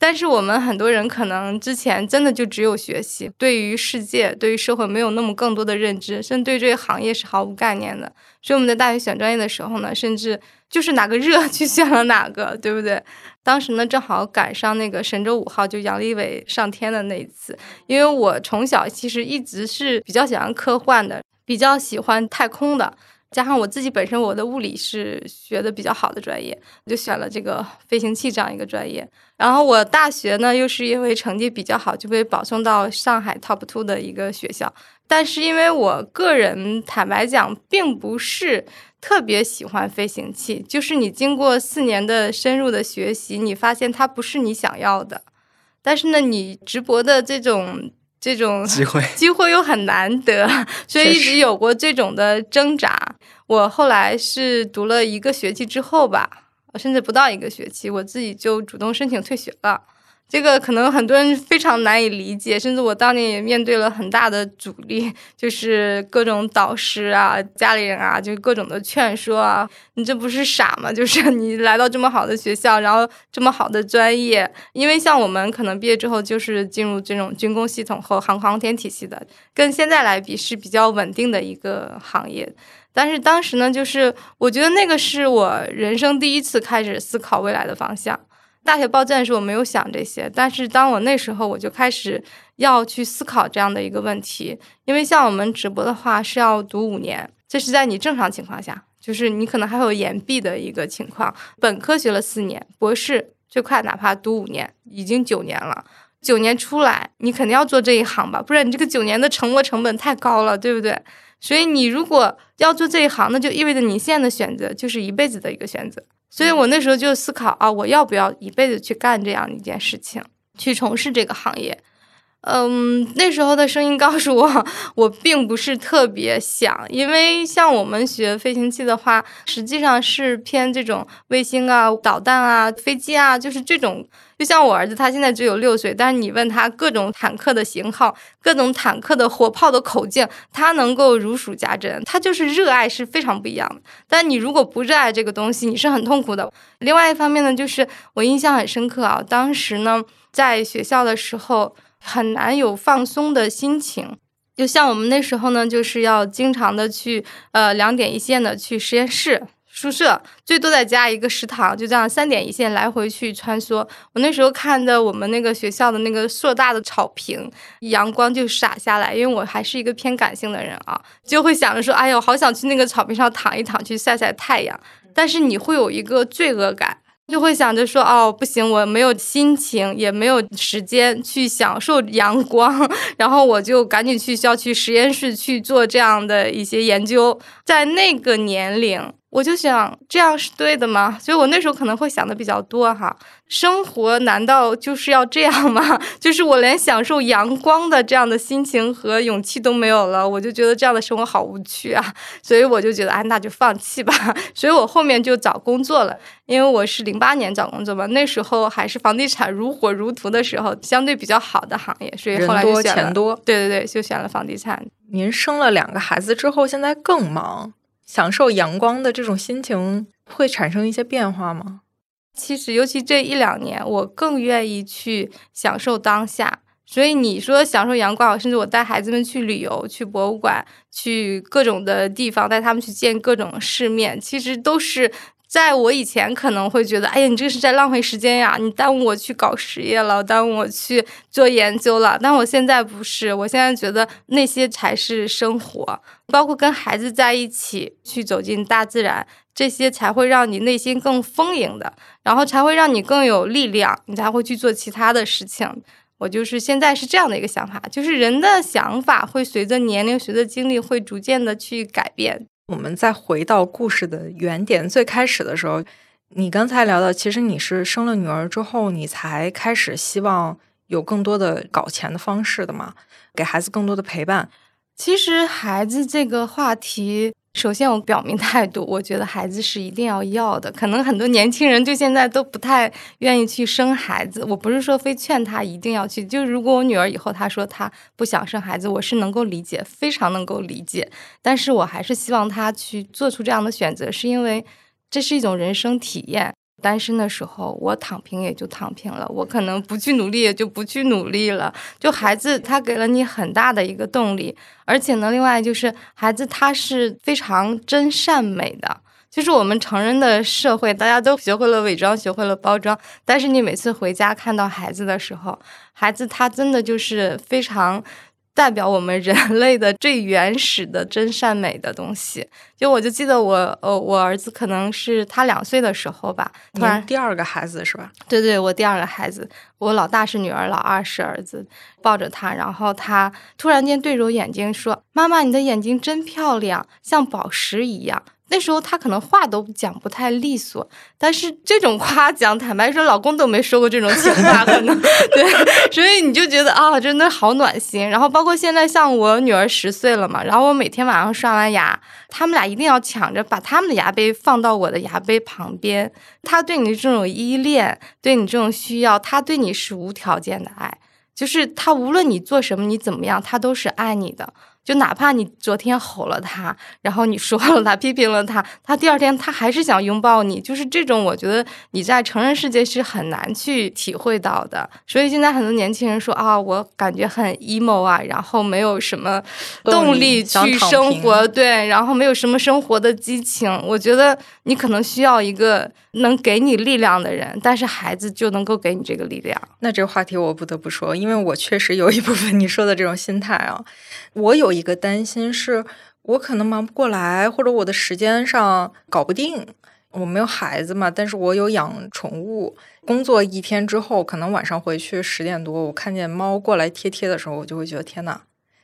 但是我们很多人可能之前真的就只有学习，对于世界、对于社会没有那么更多的认知，甚至对这个行业是毫无概念的。所以我们在大学选专业的时候呢，甚至就是哪个热 去选了哪个，对不对？当时呢，正好赶上那个神舟五号就杨利伟上天的那一次。因为我从小其实一直是比较喜欢科幻的，比较喜欢太空的。加上我自己本身我的物理是学的比较好的专业，我就选了这个飞行器这样一个专业。然后我大学呢又是因为成绩比较好，就被保送到上海 top two 的一个学校。但是因为我个人坦白讲，并不是特别喜欢飞行器，就是你经过四年的深入的学习，你发现它不是你想要的。但是呢，你直博的这种。这种机会 机会又很难得，所以一直有过这种的挣扎。我后来是读了一个学期之后吧，甚至不到一个学期，我自己就主动申请退学了。这个可能很多人非常难以理解，甚至我当年也面对了很大的阻力，就是各种导师啊、家里人啊，就各种的劝说啊。你这不是傻吗？就是你来到这么好的学校，然后这么好的专业，因为像我们可能毕业之后就是进入这种军工系统和航空航天体系的，跟现在来比是比较稳定的一个行业。但是当时呢，就是我觉得那个是我人生第一次开始思考未来的方向。大学报站的时候我没有想这些，但是当我那时候我就开始要去思考这样的一个问题，因为像我们直播的话是要读五年，这是在你正常情况下，就是你可能还有延毕的一个情况。本科学了四年，博士最快哪怕读五年，已经九年了。九年出来，你肯定要做这一行吧，不然你这个九年的沉没成本太高了，对不对？所以你如果要做这一行，那就意味着你现在的选择就是一辈子的一个选择。所以我那时候就思考啊，我要不要一辈子去干这样一件事情，去从事这个行业？嗯，那时候的声音告诉我，我并不是特别想，因为像我们学飞行器的话，实际上是偏这种卫星啊、导弹啊、飞机啊，就是这种。就像我儿子，他现在只有六岁，但是你问他各种坦克的型号、各种坦克的火炮的口径，他能够如数家珍。他就是热爱是非常不一样的。但你如果不热爱这个东西，你是很痛苦的。另外一方面呢，就是我印象很深刻啊，当时呢在学校的时候。很难有放松的心情，就像我们那时候呢，就是要经常的去呃两点一线的去实验室，宿舍，最多再加一个食堂，就这样三点一线来回去穿梭。我那时候看的我们那个学校的那个硕大的草坪，阳光就洒下来，因为我还是一个偏感性的人啊，就会想着说，哎呦，好想去那个草坪上躺一躺，去晒晒太阳。但是你会有一个罪恶感。就会想着说，哦，不行，我没有心情，也没有时间去享受阳光，然后我就赶紧去校区实验室去做这样的一些研究。在那个年龄，我就想，这样是对的吗？所以我那时候可能会想的比较多哈。生活难道就是要这样吗？就是我连享受阳光的这样的心情和勇气都没有了，我就觉得这样的生活好无趣啊！所以我就觉得，哎，那就放弃吧。所以我后面就找工作了，因为我是零八年找工作嘛，那时候还是房地产如火如荼的时候，相对比较好的行业，所以后来就选了。对对对，就选了房地产。您生了两个孩子之后，现在更忙，享受阳光的这种心情会产生一些变化吗？其实，尤其这一两年，我更愿意去享受当下。所以你说享受阳光，甚至我带孩子们去旅游、去博物馆、去各种的地方，带他们去见各种世面，其实都是在我以前可能会觉得，哎呀，你这是在浪费时间呀，你耽误我去搞实业了，耽误我去做研究了。但我现在不是，我现在觉得那些才是生活，包括跟孩子在一起去走进大自然。这些才会让你内心更丰盈的，然后才会让你更有力量，你才会去做其他的事情。我就是现在是这样的一个想法，就是人的想法会随着年龄、随着经历会逐渐的去改变。我们再回到故事的原点，最开始的时候，你刚才聊到，其实你是生了女儿之后，你才开始希望有更多的搞钱的方式的嘛，给孩子更多的陪伴。其实孩子这个话题。首先，我表明态度，我觉得孩子是一定要要的。可能很多年轻人就现在都不太愿意去生孩子。我不是说非劝他一定要去，就如果我女儿以后她说她不想生孩子，我是能够理解，非常能够理解。但是我还是希望她去做出这样的选择，是因为这是一种人生体验。单身的时候，我躺平也就躺平了，我可能不去努力也就不去努力了。就孩子，他给了你很大的一个动力，而且呢，另外就是孩子他是非常真善美的。就是我们成人的社会，大家都学会了伪装，学会了包装，但是你每次回家看到孩子的时候，孩子他真的就是非常。代表我们人 类的最原始的真善美的东西，就我就记得我呃我儿子可能是他两岁的时候吧，突然第二个孩子是吧？对对，我第二个孩子，我老大是女儿，老二是儿子，抱着他，然后他突然间对着我眼睛说：“妈妈，你的眼睛真漂亮，像宝石一样。”那时候他可能话都讲不太利索，但是这种夸奖，坦白说，老公都没说过这种情话，可能 对，所以你就觉得啊，真的好暖心。然后包括现在，像我女儿十岁了嘛，然后我每天晚上刷完牙，他们俩一定要抢着把他们的牙杯放到我的牙杯旁边。他对你的这种依恋，对你这种需要，他对你是无条件的爱，就是他无论你做什么，你怎么样，他都是爱你的。就哪怕你昨天吼了他，然后你说了他，批评了他，他第二天他还是想拥抱你。就是这种，我觉得你在成人世界是很难去体会到的。所以现在很多年轻人说啊，我感觉很 emo 啊，然后没有什么动力去生活，对，然后没有什么生活的激情。我觉得你可能需要一个能给你力量的人，但是孩子就能够给你这个力量。那这个话题我不得不说，因为我确实有一部分你说的这种心态啊，我有。一个担心是我可能忙不过来，或者我的时间上搞不定。我没有孩子嘛，但是我有养宠物。工作一天之后，可能晚上回去十点多，我看见猫过来贴贴的时候，我就会觉得天呐，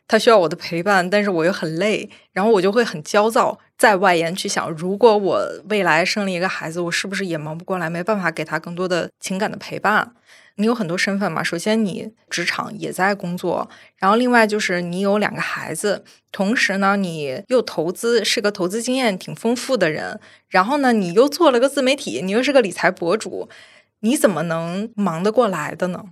它需要我的陪伴，但是我又很累，然后我就会很焦躁，在外延去想，如果我未来生了一个孩子，我是不是也忙不过来，没办法给他更多的情感的陪伴？你有很多身份嘛？首先，你职场也在工作，然后另外就是你有两个孩子，同时呢，你又投资，是个投资经验挺丰富的人，然后呢，你又做了个自媒体，你又是个理财博主，你怎么能忙得过来的呢？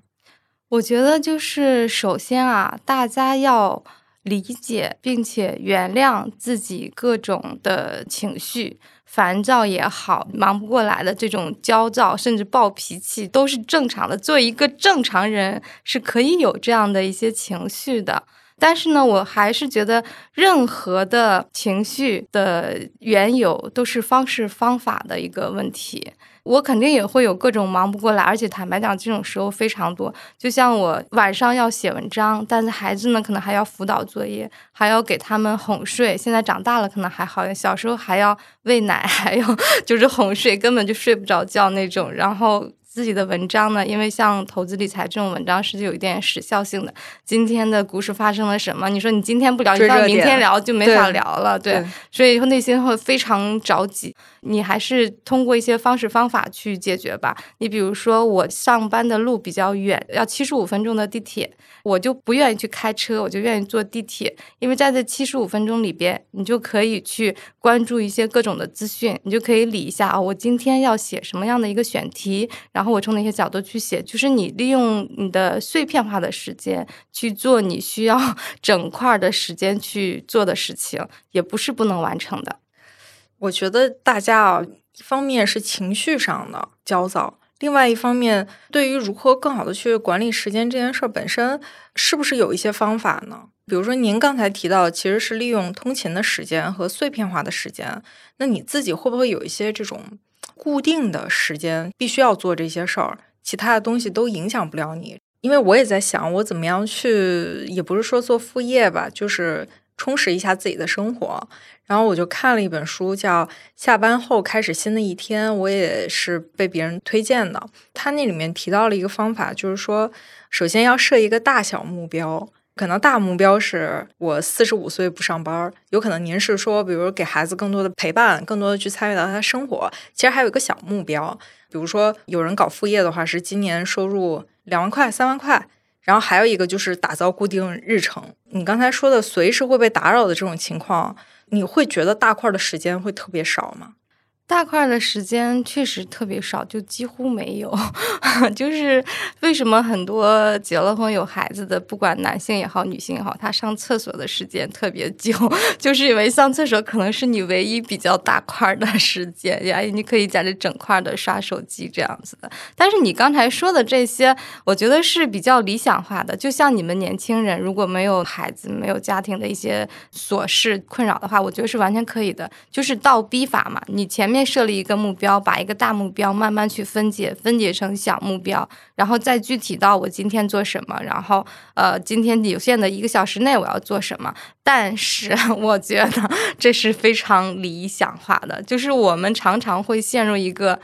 我觉得就是首先啊，大家要理解并且原谅自己各种的情绪。烦躁也好，忙不过来的这种焦躁，甚至暴脾气，都是正常的。做一个正常人是可以有这样的一些情绪的。但是呢，我还是觉得任何的情绪的缘由都是方式方法的一个问题。我肯定也会有各种忙不过来，而且坦白讲，这种时候非常多。就像我晚上要写文章，但是孩子呢，可能还要辅导作业，还要给他们哄睡。现在长大了可能还好，小时候还要喂奶，还要 就是哄睡，根本就睡不着觉那种。然后。自己的文章呢，因为像投资理财这种文章是有一点时效性的。今天的股市发生了什么？你说你今天不聊，你到明天聊就没法聊了。对，所以内心会非常着急。你还是通过一些方式方法去解决吧。你比如说，我上班的路比较远，要七十五分钟的地铁，我就不愿意去开车，我就愿意坐地铁。因为在这七十五分钟里边，你就可以去关注一些各种的资讯，你就可以理一下啊，我今天要写什么样的一个选题，然后然后我从哪些角度去写。就是你利用你的碎片化的时间去做你需要 整块的时间去做的事情，也不是不能完成的。我觉得大家啊，一方面是情绪上的焦躁，另外一方面，对于如何更好的去管理时间这件事本身，是不是有一些方法呢？比如说您刚才提到，其实是利用通勤的时间和碎片化的时间，那你自己会不会有一些这种固定的时间必须要做这些事儿，其他的东西都影响不了你？因为我也在想，我怎么样去，也不是说做副业吧，就是充实一下自己的生活。然后我就看了一本书，叫《下班后开始新的一天》，我也是被别人推荐的。他那里面提到了一个方法，就是说，首先要设一个大小目标。可能大目标是我四十五岁不上班，有可能您是说，比如给孩子更多的陪伴，更多的去参与到他生活。其实还有一个小目标，比如说有人搞副业的话，是今年收入两万块、三万块。然后还有一个就是打造固定日程。你刚才说的随时会被打扰的这种情况。你会觉得大块的时间会特别少吗？大块的时间确实特别少，就几乎没有。就是为什么很多结了婚有孩子的，不管男性也好，女性也好，他上厕所的时间特别久，就是因为上厕所可能是你唯一比较大块的时间呀，你可以在这整块的刷手机这样子的。但是你刚才说的这些，我觉得是比较理想化的。就像你们年轻人如果没有孩子、没有家庭的一些琐事困扰的话，我觉得是完全可以的。就是倒逼法嘛，你前面面。设立一个目标，把一个大目标慢慢去分解，分解成小目标，然后再具体到我今天做什么，然后呃，今天有限的一个小时内我要做什么。但是我觉得这是非常理想化的，就是我们常常会陷入一个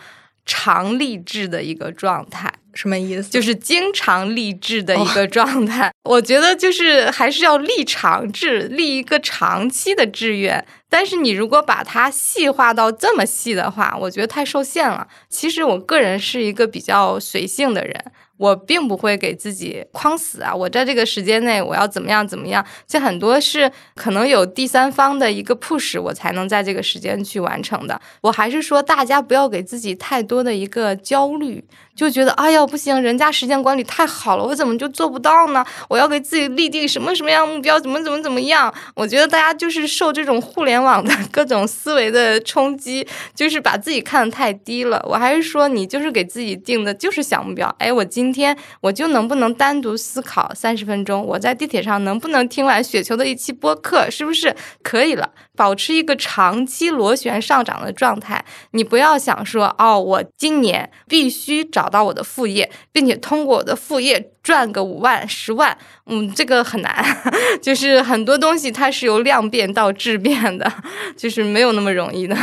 常立志的一个状态。什么意思？就是经常立志的一个状态。我觉得就是还是要立长志，立一个长期的志愿。但是你如果把它细化到这么细的话，我觉得太受限了。其实我个人是一个比较随性的人。我并不会给自己框死啊！我在这个时间内我要怎么样怎么样？这很多是可能有第三方的一个 push，我才能在这个时间去完成的。我还是说，大家不要给自己太多的一个焦虑，就觉得哎呀不行，人家时间管理太好了，我怎么就做不到呢？我要给自己立定什么什么样目标，怎么怎么怎么样？我觉得大家就是受这种互联网的各种思维的冲击，就是把自己看得太低了。我还是说，你就是给自己定的就是小目标。哎，我今今天我就能不能单独思考三十分钟？我在地铁上能不能听完雪球的一期播客？是不是可以了？保持一个长期螺旋上涨的状态。你不要想说哦，我今年必须找到我的副业，并且通过我的副业赚个五万、十万。嗯，这个很难。就是很多东西它是由量变到质变的，就是没有那么容易的。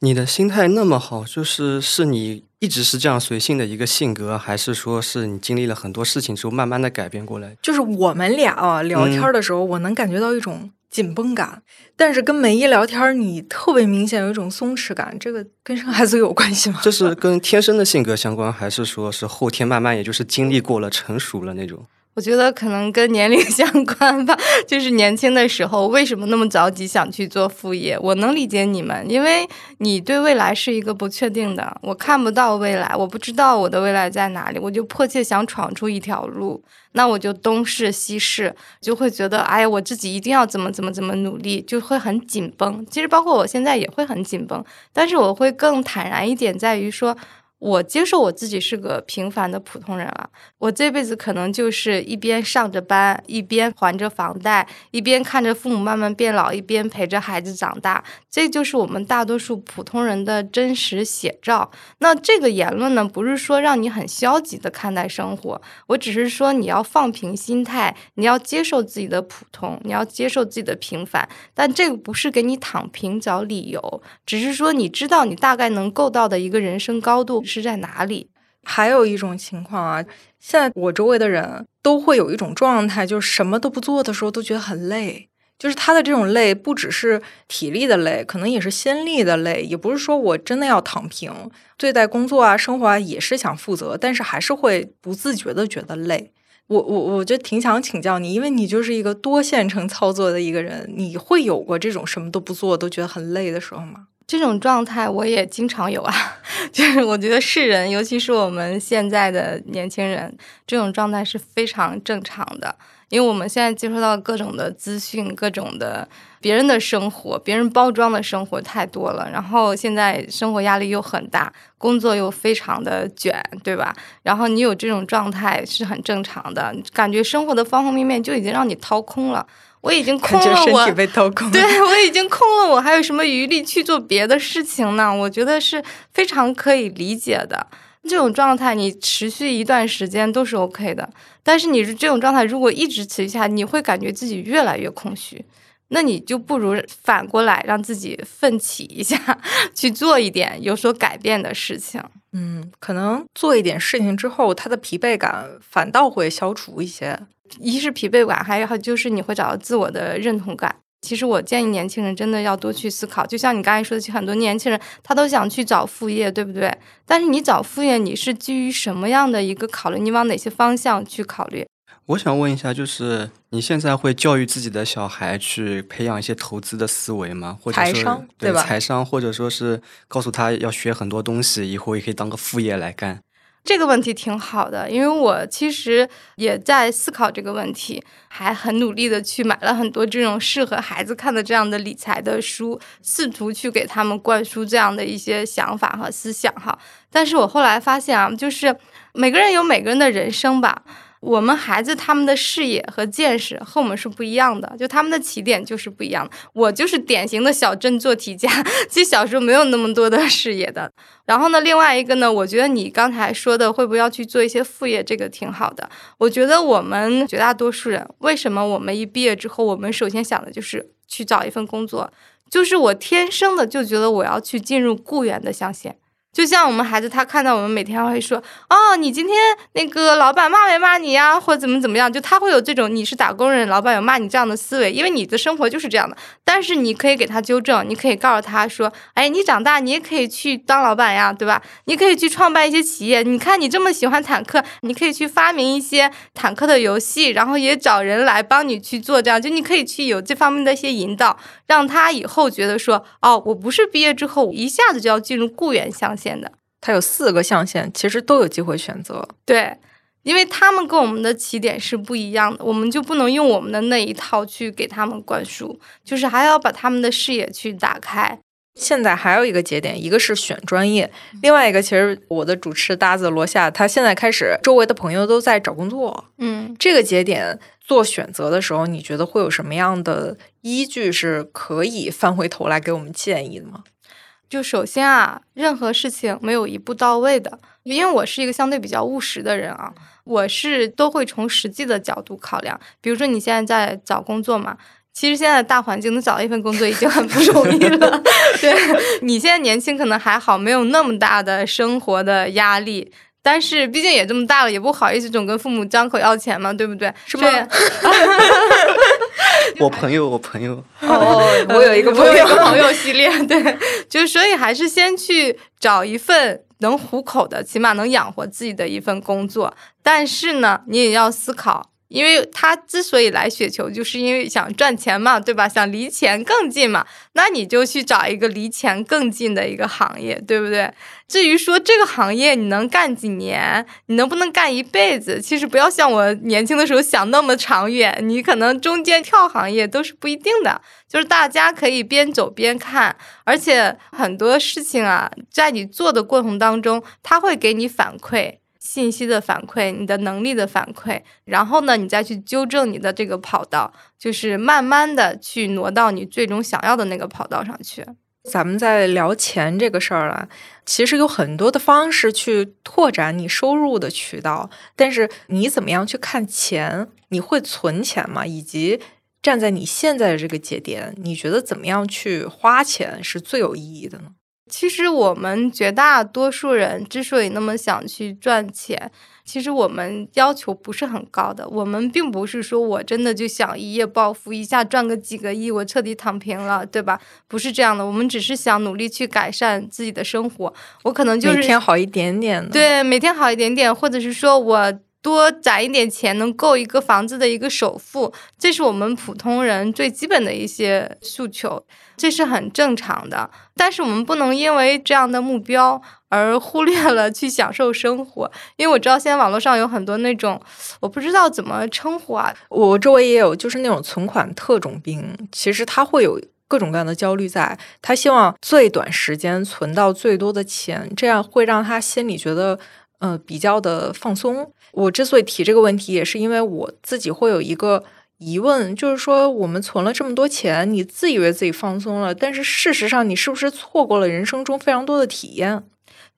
你的心态那么好，就是是你。一直是这样随性的一个性格，还是说是你经历了很多事情之后慢慢的改变过来？就是我们俩啊聊天的时候，我能感觉到一种紧绷感，但是跟梅姨聊天，你特别明显有一种松弛感。这个跟生孩子有关系吗？这是跟天生的性格相关，还是说是后天慢慢也就是经历过了成熟了那种？我觉得可能跟年龄 相关吧，就是年轻的时候为什么那么着急想去做副业？我能理解你们，因为你对未来是一个不确定的，我看不到未来，我不知道我的未来在哪里，我就迫切想闯出一条路，那我就东试西试，就会觉得哎呀，我自己一定要怎么怎么怎么努力，就会很紧绷。其实包括我现在也会很紧绷，但是我会更坦然一点，在于说。我接受我自己是个平凡的普通人了，我这辈子可能就是一边上着班，一边还着房贷，一边看着父母慢慢变老，一边陪着孩子长大，这就是我们大多数普通人的真实写照。那这个言论呢，不是说让你很消极的看待生活，我只是说你要放平心态，你要接受自己的普通，你要接受自己的平凡，但这个不是给你躺平找理由，只是说你知道你大概能够到的一个人生高度。是在哪里？还有一种情况啊，现在我周围的人都会有一种状态，就是什么都不做的时候都觉得很累。就是他的这种累，不只是体力的累，可能也是心力的累。也不是说我真的要躺平，对待工作啊、生活啊也是想负责，但是还是会不自觉的觉得累。我我我就挺想请教你，因为你就是一个多线程操作的一个人，你会有过这种什么都不做都觉得很累的时候吗？这种状态我也经常有啊，就是我觉得是人，尤其是我们现在的年轻人，这种状态是非常正常的。因为我们现在接收到各种的资讯，各种的别人的生活，别人包装的生活太多了，然后现在生活压力又很大，工作又非常的卷，对吧？然后你有这种状态是很正常的，感觉生活的方方面面就已经让你掏空了。我已经空了，我对我已经空了，我还有什么余力去做别的事情呢？我觉得是非常可以理解的。这种状态你持续一段时间都是 OK 的，但是你这种状态如果一直持续下，你会感觉自己越来越空虚。那你就不如反过来让自己奋起一下，去做一点有所改变的事情。嗯，可能做一点事情之后，他的疲惫感反倒会消除一些。一是疲惫感，还有就是你会找到自我的认同感。其实我建议年轻人真的要多去思考，就像你刚才说的，很多年轻人他都想去找副业，对不对？但是你找副业，你是基于什么样的一个考虑？你往哪些方向去考虑？我想问一下，就是你现在会教育自己的小孩去培养一些投资的思维吗？或者说对财商，或者说是告诉他要学很多东西，以后也可以当个副业来干。这个问题挺好的，因为我其实也在思考这个问题，还很努力的去买了很多这种适合孩子看的这样的理财的书，试图去给他们灌输这样的一些想法和思想哈。但是我后来发现啊，就是每个人有每个人的人生吧。我们孩子他们的视野和见识和我们是不一样的，就他们的起点就是不一样的。我就是典型的小镇做题家，其实小时候没有那么多的视野的。然后呢，另外一个呢，我觉得你刚才说的会不会要去做一些副业，这个挺好的。我觉得我们绝大多数人，为什么我们一毕业之后，我们首先想的就是去找一份工作，就是我天生的就觉得我要去进入雇员的象限。就像我们孩子，他看到我们每天会说：“哦，你今天那个老板骂没骂你呀？或者怎么怎么样？”就他会有这种你是打工人，老板有骂你这样的思维，因为你的生活就是这样的。但是你可以给他纠正，你可以告诉他说：“哎，你长大你也可以去当老板呀，对吧？你可以去创办一些企业。你看你这么喜欢坦克，你可以去发明一些坦克的游戏，然后也找人来帮你去做这样。就你可以去有这方面的一些引导，让他以后觉得说：哦，我不是毕业之后一下子就要进入雇员象。”限的，他有四个象限，其实都有机会选择。对，因为他们跟我们的起点是不一样的，我们就不能用我们的那一套去给他们灌输，就是还要把他们的视野去打开。现在还有一个节点，一个是选专业，另外一个其实我的主持搭子罗夏，他现在开始周围的朋友都在找工作。嗯，这个节点做选择的时候，你觉得会有什么样的依据是可以翻回头来给我们建议的吗？就首先啊，任何事情没有一步到位的，因为我是一个相对比较务实的人啊，我是都会从实际的角度考量。比如说你现在在找工作嘛，其实现在大环境能找到一份工作已经很不容易了。对你现在年轻可能还好，没有那么大的生活的压力。但是毕竟也这么大了，也不好意思总跟父母张口要钱嘛，对不对？是吗？我朋友，我朋友，哦，我有一个朋友，朋友系列，对，就是所以还是先去找一份能糊口的，起码能养活自己的一份工作。但是呢，你也要思考，因为他之所以来雪球，就是因为想赚钱嘛，对吧？想离钱更近嘛，那你就去找一个离钱更近的一个行业，对不对？至于说这个行业你能干几年，你能不能干一辈子，其实不要像我年轻的时候想那么长远，你可能中间跳行业都是不一定的。就是大家可以边走边看，而且很多事情啊，在你做的过程当中，他会给你反馈。信息的反馈，你的能力的反馈，然后呢，你再去纠正你的这个跑道，就是慢慢的去挪到你最终想要的那个跑道上去。咱们在聊钱这个事儿了，其实有很多的方式去拓展你收入的渠道，但是你怎么样去看钱？你会存钱吗？以及站在你现在的这个节点，你觉得怎么样去花钱是最有意义的呢？其实我们绝大多数人之所以那么想去赚钱，其实我们要求不是很高的。我们并不是说我真的就想一夜暴富，一下赚个几个亿，我彻底躺平了，对吧？不是这样的。我们只是想努力去改善自己的生活。我可能就是每天好一点点的，对，每天好一点点，或者是说我。多攒一点钱，能够一个房子的一个首付，这是我们普通人最基本的一些诉求，这是很正常的。但是我们不能因为这样的目标而忽略了去享受生活，因为我知道现在网络上有很多那种，我不知道怎么称呼啊。我周围也有，就是那种存款特种兵，其实他会有各种各样的焦虑，在他希望最短时间存到最多的钱，这样会让他心里觉得。呃，比较的放松。我之所以提这个问题，也是因为我自己会有一个疑问，就是说，我们存了这么多钱，你自以为自己放松了，但是事实上，你是不是错过了人生中非常多的体验？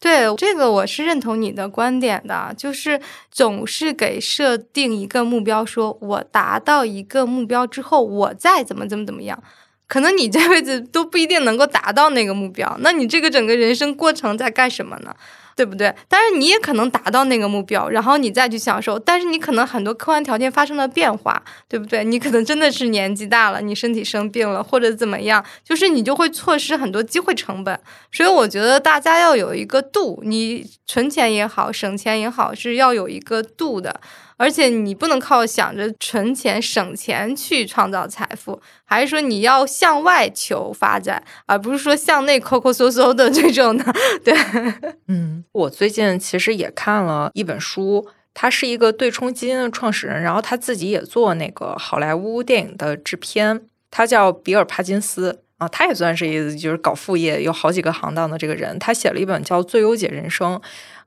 对这个，我是认同你的观点的，就是总是给设定一个目标，说我达到一个目标之后，我再怎么怎么怎么样，可能你这辈子都不一定能够达到那个目标，那你这个整个人生过程在干什么呢？对不对？但是你也可能达到那个目标，然后你再去享受。但是你可能很多客观条件发生了变化，对不对？你可能真的是年纪大了，你身体生病了，或者怎么样，就是你就会错失很多机会成本。所以我觉得大家要有一个度，你存钱也好，省钱也好，是要有一个度的。而且你不能靠想着存钱省钱去创造财富，还是说你要向外求发展，而不是说向内抠抠搜搜的这种的。对，嗯，我最近其实也看了一本书，他是一个对冲基金的创始人，然后他自己也做那个好莱坞电影的制片，他叫比尔帕金斯啊，他也算是一就是搞副业有好几个行当的这个人，他写了一本叫《最优解人生》。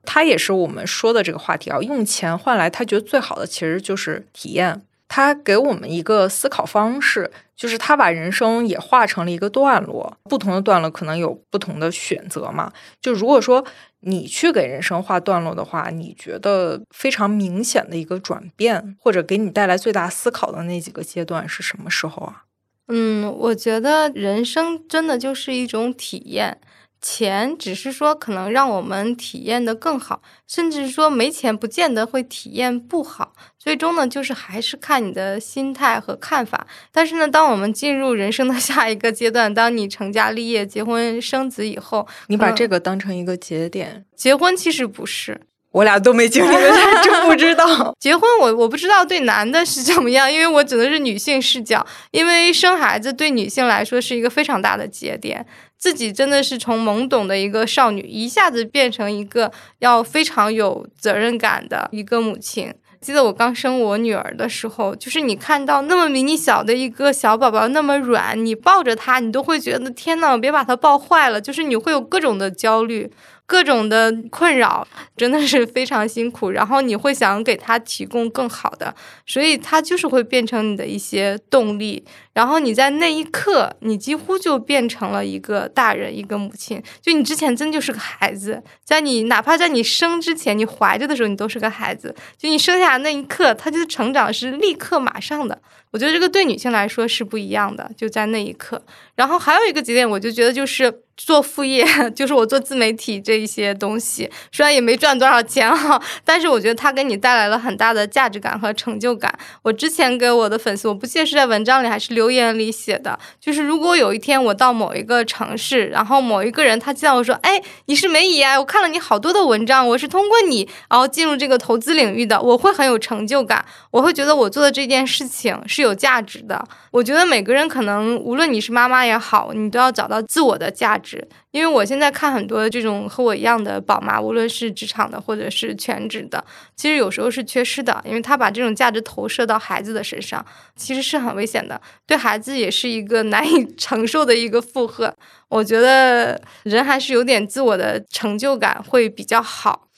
他也是我们说的这个话题啊，用钱换来他觉得最好的其实就是体验。他给我们一个思考方式，就是他把人生也画成了一个段落，不同的段落可能有不同的选择嘛。就如果说你去给人生画段落的话，你觉得非常明显的一个转变，或者给你带来最大思考的那几个阶段是什么时候啊？嗯，我觉得人生真的就是一种体验。钱只是说可能让我们体验的更好，甚至说没钱不见得会体验不好。最终呢，就是还是看你的心态和看法。但是呢，当我们进入人生的 下一个阶段，当你成家立业、结婚生子以后，你把这个当成一个节点。结婚其实不是，我俩都没经历过，真不知道。结婚我我不知道对男的是怎么样，因为我只能是女性视角。因为生孩子对女性来说是一个非常大的节点。自己真的是从懵懂的一个少女，一下子变成一个要非常有责任感的一个母亲。记得我刚生我女儿的时候，就是你看到那么迷你小的一个小宝宝，那么软，你抱着她，你都会觉得天呐，别把她抱坏了，就是你会有各种的焦虑。各种的困扰真的是非常辛苦，然后你会想给他提供更好的，所以他就是会变成你的一些动力。然后你在那一刻，你几乎就变成了一个大人，一个母亲。就你之前真就是个孩子，在你哪怕在你生之前，你怀着的时候，你都是个孩子。就你生下那一刻，他就成长是立刻马上的。我觉得这个对女性来说是不一样的，就在那一刻。然后还有一个节点，我就觉得就是做副业，就是我做自媒体这一些东西，虽然也没赚多少钱哈，但是我觉得它给你带来了很大的价值感和成就感。我之前给我的粉丝，我不记得是在文章里还是留言里写的，就是如果有一天我到某一个城市，然后某一个人他见到我说，哎，你是梅姨啊，我看了你好多的文章，我是通过你然后进入这个投资领域的，我会很有成就感，我会觉得我做的这件事情是有价值的。我觉得每个人可能无论你是妈妈也好，你都要找到自我的价值。因为我现在看很多这种和我一样的宝妈，无论是职场的或者是全职的，其实有时候是缺失的，因为他把这种价值投射到孩子的身上，其实是很危险的，对孩子也是一个难以 承受的一个负荷。我觉得人还是有点自我的成就感会比较好。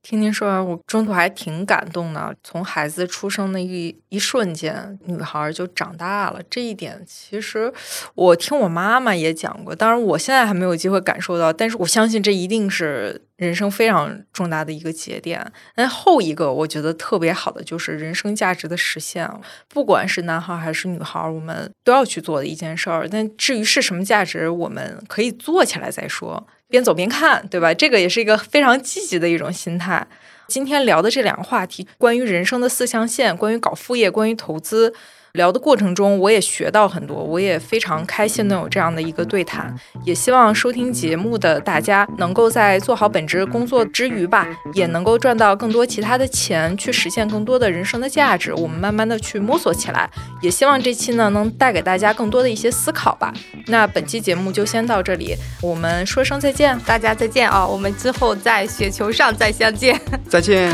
听您说完，我中途还挺感动的。从孩子出生的一一瞬间，女孩就长大了。这一点其实我听我妈妈也讲过，当然我现在还没有机会感受到，但是我相信这一定是人生非常重大的一个节点。那后一个我觉得特别好的就是人生价值的实现，不管是男孩还是女孩，我们都要去做的一件事儿。但至于是什么价值，我们可以做起来再说。边走边看，对吧？这个也是一个非常积极的一种心态。今天聊的这两个话题，关于人生的四象限，关于搞副业，关于投资。聊的过程中，我也学到很多，我也非常开心能有这样的一个对谈。也希望收听节目的大家，能够在做好本职工作之余吧，也能够赚到更多其他的钱，去实现更多的人生的价值。我们慢慢的去摸索起来。也希望这期呢，能带给大家更多的一些思考吧。那本期节目就先到这里，我们说声再见，大家再见啊！我们之后在雪球上再相见，再见。